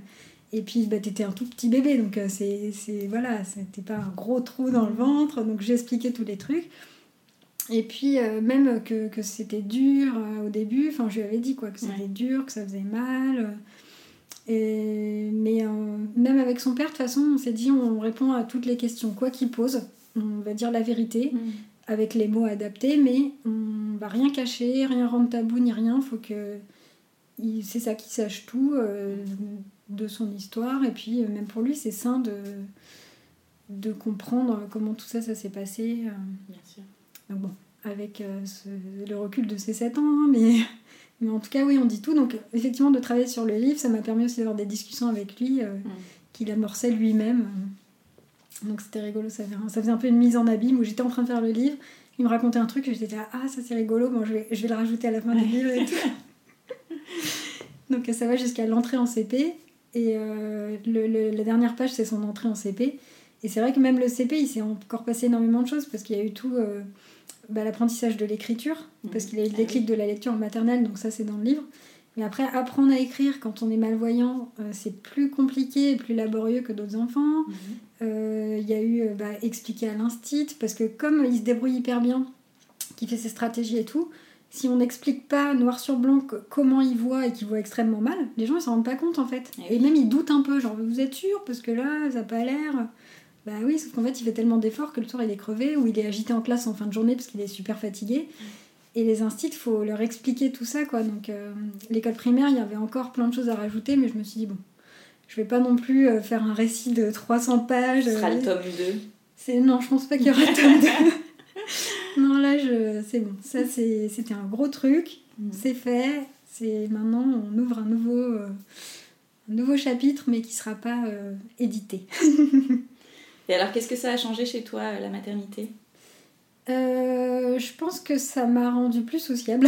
et puis bah, t'étais un tout petit bébé, donc euh, c'est, c'est voilà, c'était pas un gros trou dans le ventre, donc j'ai expliqué tous les trucs. Et puis euh, même que, que c'était dur euh, au début, enfin je lui avais dit quoi, que c'était Ouais. dur, que ça faisait mal. Et, mais euh, même avec son père, de toute façon, on s'est dit on répond à toutes les questions, quoi qu'il pose, on va dire la vérité avec les mots adaptés, mais on va rien cacher, rien rendre tabou ni rien. Faut que c'est ça qu'il sache tout euh, de son histoire. Et puis euh, même pour lui, c'est sain de de comprendre comment tout ça, ça s'est passé. euh. Bien sûr. Donc bon, avec ce- le recul de ses 7 ans, hein, mais, mais en tout cas, oui, on dit tout. Donc effectivement, de travailler sur le livre, ça m'a permis aussi d'avoir des discussions avec lui, euh, qu'il amorçait lui-même. Donc c'était rigolo, ça faisait, un- ça faisait un peu une mise en abîme où j'étais en train de faire le livre, il me racontait un truc et j'étais là, ah ça c'est rigolo, bon je vais, je vais le rajouter à la fin du livre et tout. Donc ça va jusqu'à l'entrée en CP. Et euh, le- le- la dernière page, c'est son entrée en CP. Et c'est vrai que même le CP, il s'est encore passé énormément de choses parce qu'il y a eu tout euh, bah, l'apprentissage de l'écriture, parce qu'il a eu le Ah déclic de la lecture en maternelle, donc ça c'est dans le livre. Mais après, apprendre à écrire quand on est malvoyant, euh, c'est plus compliqué et plus laborieux que d'autres enfants. Euh, Il y a eu euh, bah, expliquer à l'instit, parce que comme il se débrouille hyper bien, qu'il fait ses stratégies et tout, si on n'explique pas noir sur blanc comment il voit et qu'il voit extrêmement mal, les gens ils s'en rendent pas compte en fait. Eh Et oui. même ils doutent un peu, genre vous êtes sûr Parce que là, ça n'a pas l'air. Bah oui, sauf qu'en fait il fait tellement d'efforts que le soir il est crevé ou il est agité en classe en fin de journée parce qu'il est super fatigué. Et les instits, faut leur expliquer tout ça quoi. Donc euh, l'école primaire, il y avait encore plein de choses à rajouter, mais je me suis dit bon, je vais pas non plus euh, faire un récit de 300 pages. Ce sera euh, le tome 2. c'est non, je pense pas qu'il y aura de tome 2. non, là, je... c'est bon. Ça, c'est- c'était un gros truc. Mm. C'est fait. C'est maintenant, on ouvre un nouveau, euh, un nouveau chapitre, mais qui sera pas euh, édité. Et alors, qu'est-ce que ça a changé chez toi, euh, la maternité? Euh, je pense que ça m'a rendu plus sociable.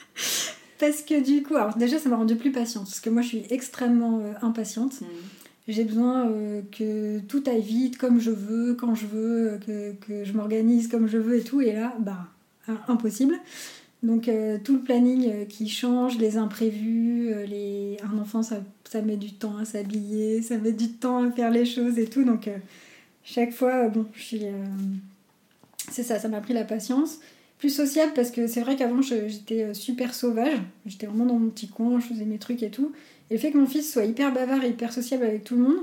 parce que du coup, alors déjà, ça m'a rendu plus patiente. Parce que moi, je suis extrêmement euh, impatiente. J'ai besoin euh, que tout aille vite, comme je veux, quand je veux, que, que je m'organise comme je veux et tout. Et là, bah, im- impossible. Donc euh, tout le planning euh, qui change, les imprévus, euh, les... un enfant ça, ça met du temps à s'habiller, ça met du temps à faire les choses et tout. Donc chaque fois, euh, bon, je suis... euh, C'est ça, ça m'a pris la patience. Plus sociable parce que c'est vrai qu'avant j'étais euh, super sauvage, j'étais vraiment dans mon petit coin, je faisais mes trucs et tout. Et le fait que mon fils soit hyper bavard et hyper sociable avec tout le monde,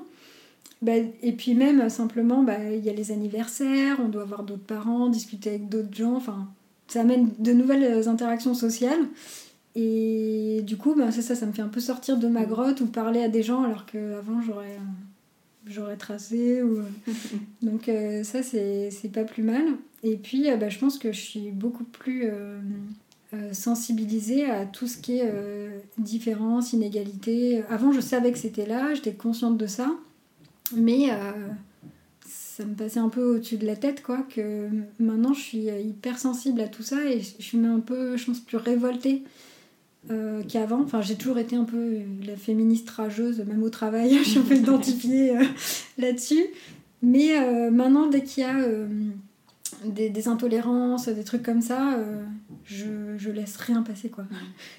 bah, et puis même simplement, bah, il y a les anniversaires, on doit voir d'autres parents, discuter avec d'autres gens, enfin, ça amène de nouvelles interactions sociales. Et du coup, bah, c'est ça, ça me fait un peu sortir de ma grotte ou parler à des gens alors qu'avant j'aurais, j'aurais tracé. Ou... Donc euh, ça, c'est, pas plus mal. Et puis, euh, bah, je pense que je suis beaucoup plus euh, euh, sensibilisée à tout ce qui est euh, différence, inégalité. Avant, je savais que c'était là, j'étais consciente de ça. Mais euh, ça me passait un peu au-dessus de la tête, quoi, que maintenant je suis euh, hyper sensible à tout ça et je suis un peu, je pense, plus révoltée euh, qu'avant. Enfin, j'ai toujours été un peu la féministe rageuse, même au travail, je suis un peu identifiée euh, là-dessus. Mais euh, maintenant, dès qu'il y a euh, des, intolérances, des trucs comme ça, euh, je, je laisse rien passer, quoi.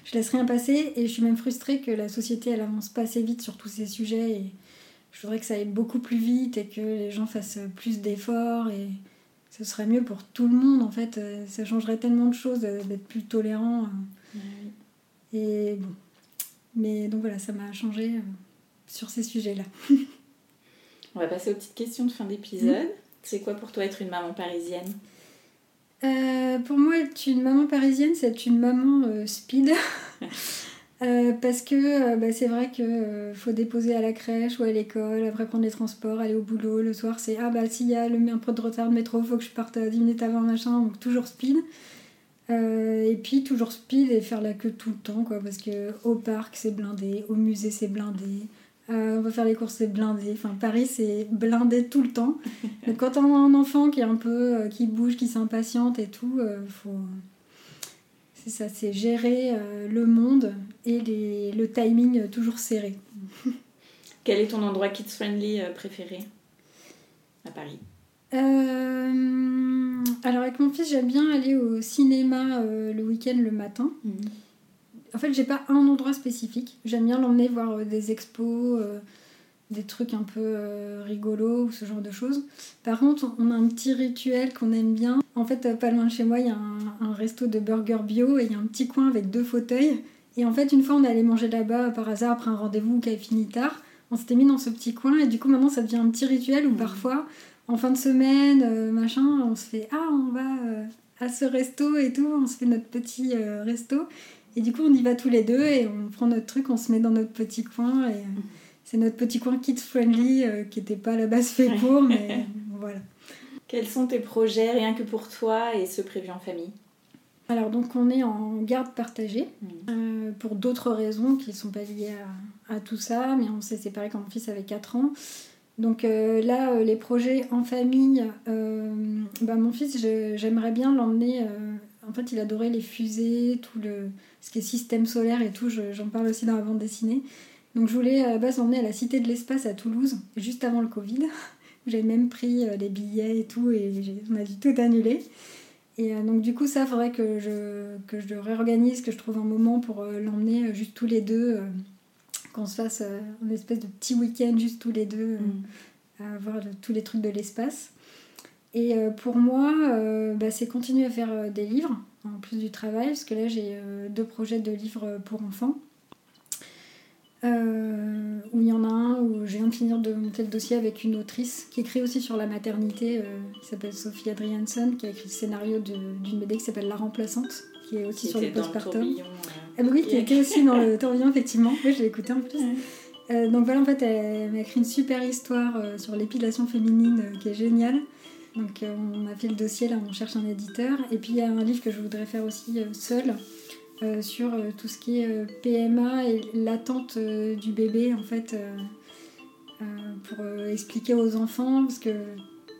Je laisse rien passer et je suis même frustrée que la société, elle avance pas assez vite sur tous ces sujets et je voudrais que ça aille beaucoup plus vite et que les gens fassent plus d'efforts et ce serait mieux pour tout le monde en fait. Euh, Ça changerait tellement de choses euh, d'être plus tolérant. euh. Et bon. Mais donc voilà, ça m'a changé euh, sur ces sujets-là. On va passer aux petites questions de fin d'épisode. C'est quoi pour toi être une maman parisienne? Euh, pour moi, être une maman parisienne, c'est être une maman euh, speed. Euh, parce que bah, c'est vrai qu'il faut déposer à la crèche ou à l'école, après prendre les transports, aller au boulot. Le soir, c'est ah bah s'il y a le, un peu de retard de métro, faut que je parte à 10 minutes avant, machin. Donc toujours speed. Euh, et puis toujours speed et faire la queue tout le temps, quoi. Parce que au parc, c'est blindé, au musée, c'est blindé. Euh, on va faire les courses, c'est blindé. Enfin, Paris, c'est blindé tout le temps. Donc, quand on a un enfant qui est un peu, euh, qui bouge, qui s'impatiente et tout, faut. C'est ça, c'est gérer le monde et les, le timing toujours serré. Quel est ton endroit kids-friendly préféré? À Paris euh, alors avec mon fils, j'aime bien aller au cinéma euh, le week-end le matin. Mhm. En fait, j'ai pas un endroit spécifique. J'aime bien l'emmener voir euh, des expos, des trucs un peu rigolos ou ce genre de choses. Par contre, on a un petit rituel qu'on aime bien. En fait, pas loin de chez moi, il y a un, un resto de burgers bio et il y a un petit coin avec deux fauteuils. Et en fait, une fois, on est allé manger là-bas par hasard après un rendez-vous qui avait fini tard. On s'était mis dans ce petit coin et du coup, maintenant, ça devient un petit rituel où mhm. parfois en fin de semaine, euh, machin, on se fait Ah, on va euh, à ce resto et tout, on se fait notre petit euh, resto. Et du coup, on y va tous les deux et on prend notre truc, on se met dans notre petit coin. Et c'est notre petit coin kids-friendly qui n'était pas à la base fait pour, mais voilà. Quels sont tes projets, rien que pour toi et ceux prévus en famille? Alors donc on est en garde partagée mmh. pour d'autres raisons qui ne sont pas liées à, à, tout ça, mais on s'est séparés quand mon fils avait 4 ans. Donc euh, là, euh, les projets en famille, euh, bah, mon fils, j'aimerais bien l'emmener. en fait, il adorait les fusées, tout le, ce qui est système solaire et tout. J'en parle aussi dans la bande dessinée. Donc je voulais à la base l'emmener à la Cité de l'Espace à Toulouse, juste avant le Covid. J'ai même pris les billets et tout, et on a dû tout annuler. Et donc du coup, ça, faudrait que je, que je réorganise, que je trouve un moment pour l'emmener juste tous les deux qu'on se fasse euh, une espèce de petit week-end juste tous les deux, euh, mm. à voir tous les trucs de l'espace. Et euh, pour moi, bah, c'est continuer à faire des livres, en plus du travail, parce que là j'ai deux projets de livres pour enfants. où il y en a un où j'ai viens de finir de monter le dossier avec une autrice qui écrit aussi sur la maternité, qui s'appelle Sophie Adrianson, qui a écrit le scénario d'une BD qui s'appelle La Remplaçante, qui est aussi sur le postpartum. Ah oui, qui était aussi dans le tourbillon, effectivement. Oui, je l'ai écouté en plus. Euh, donc voilà, en fait, elle m'a écrit une super histoire euh, sur l'épilation féminine euh, qui est géniale. Donc on a fait le dossier, là on cherche un éditeur. Et puis il y a un livre que je voudrais faire aussi seul sur tout ce qui est PMA et l'attente du bébé en fait pour expliquer aux enfants parce que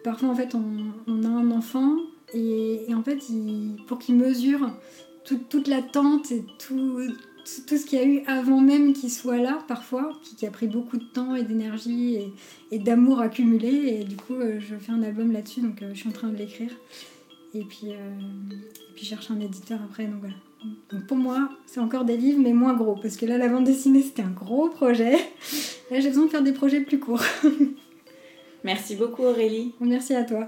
parfois en fait on, a un enfant et, en fait pour qu'il mesure toute l'attente et tout, tout ce qu'il y a eu avant même qu'il soit là, parfois, qui, a pris beaucoup de temps et d'énergie et, d'amour accumulé. Et du coup, euh, je fais un album là-dessus, donc euh, je suis en train de l'écrire. Et puis, euh, et puis, je cherche un éditeur après, donc voilà. Donc pour moi, c'est encore des livres, mais moins gros, parce que là, la bande dessinée, c'était un gros projet. Là, j'ai besoin de faire des projets plus courts. Merci beaucoup, Aurélie. Merci à toi.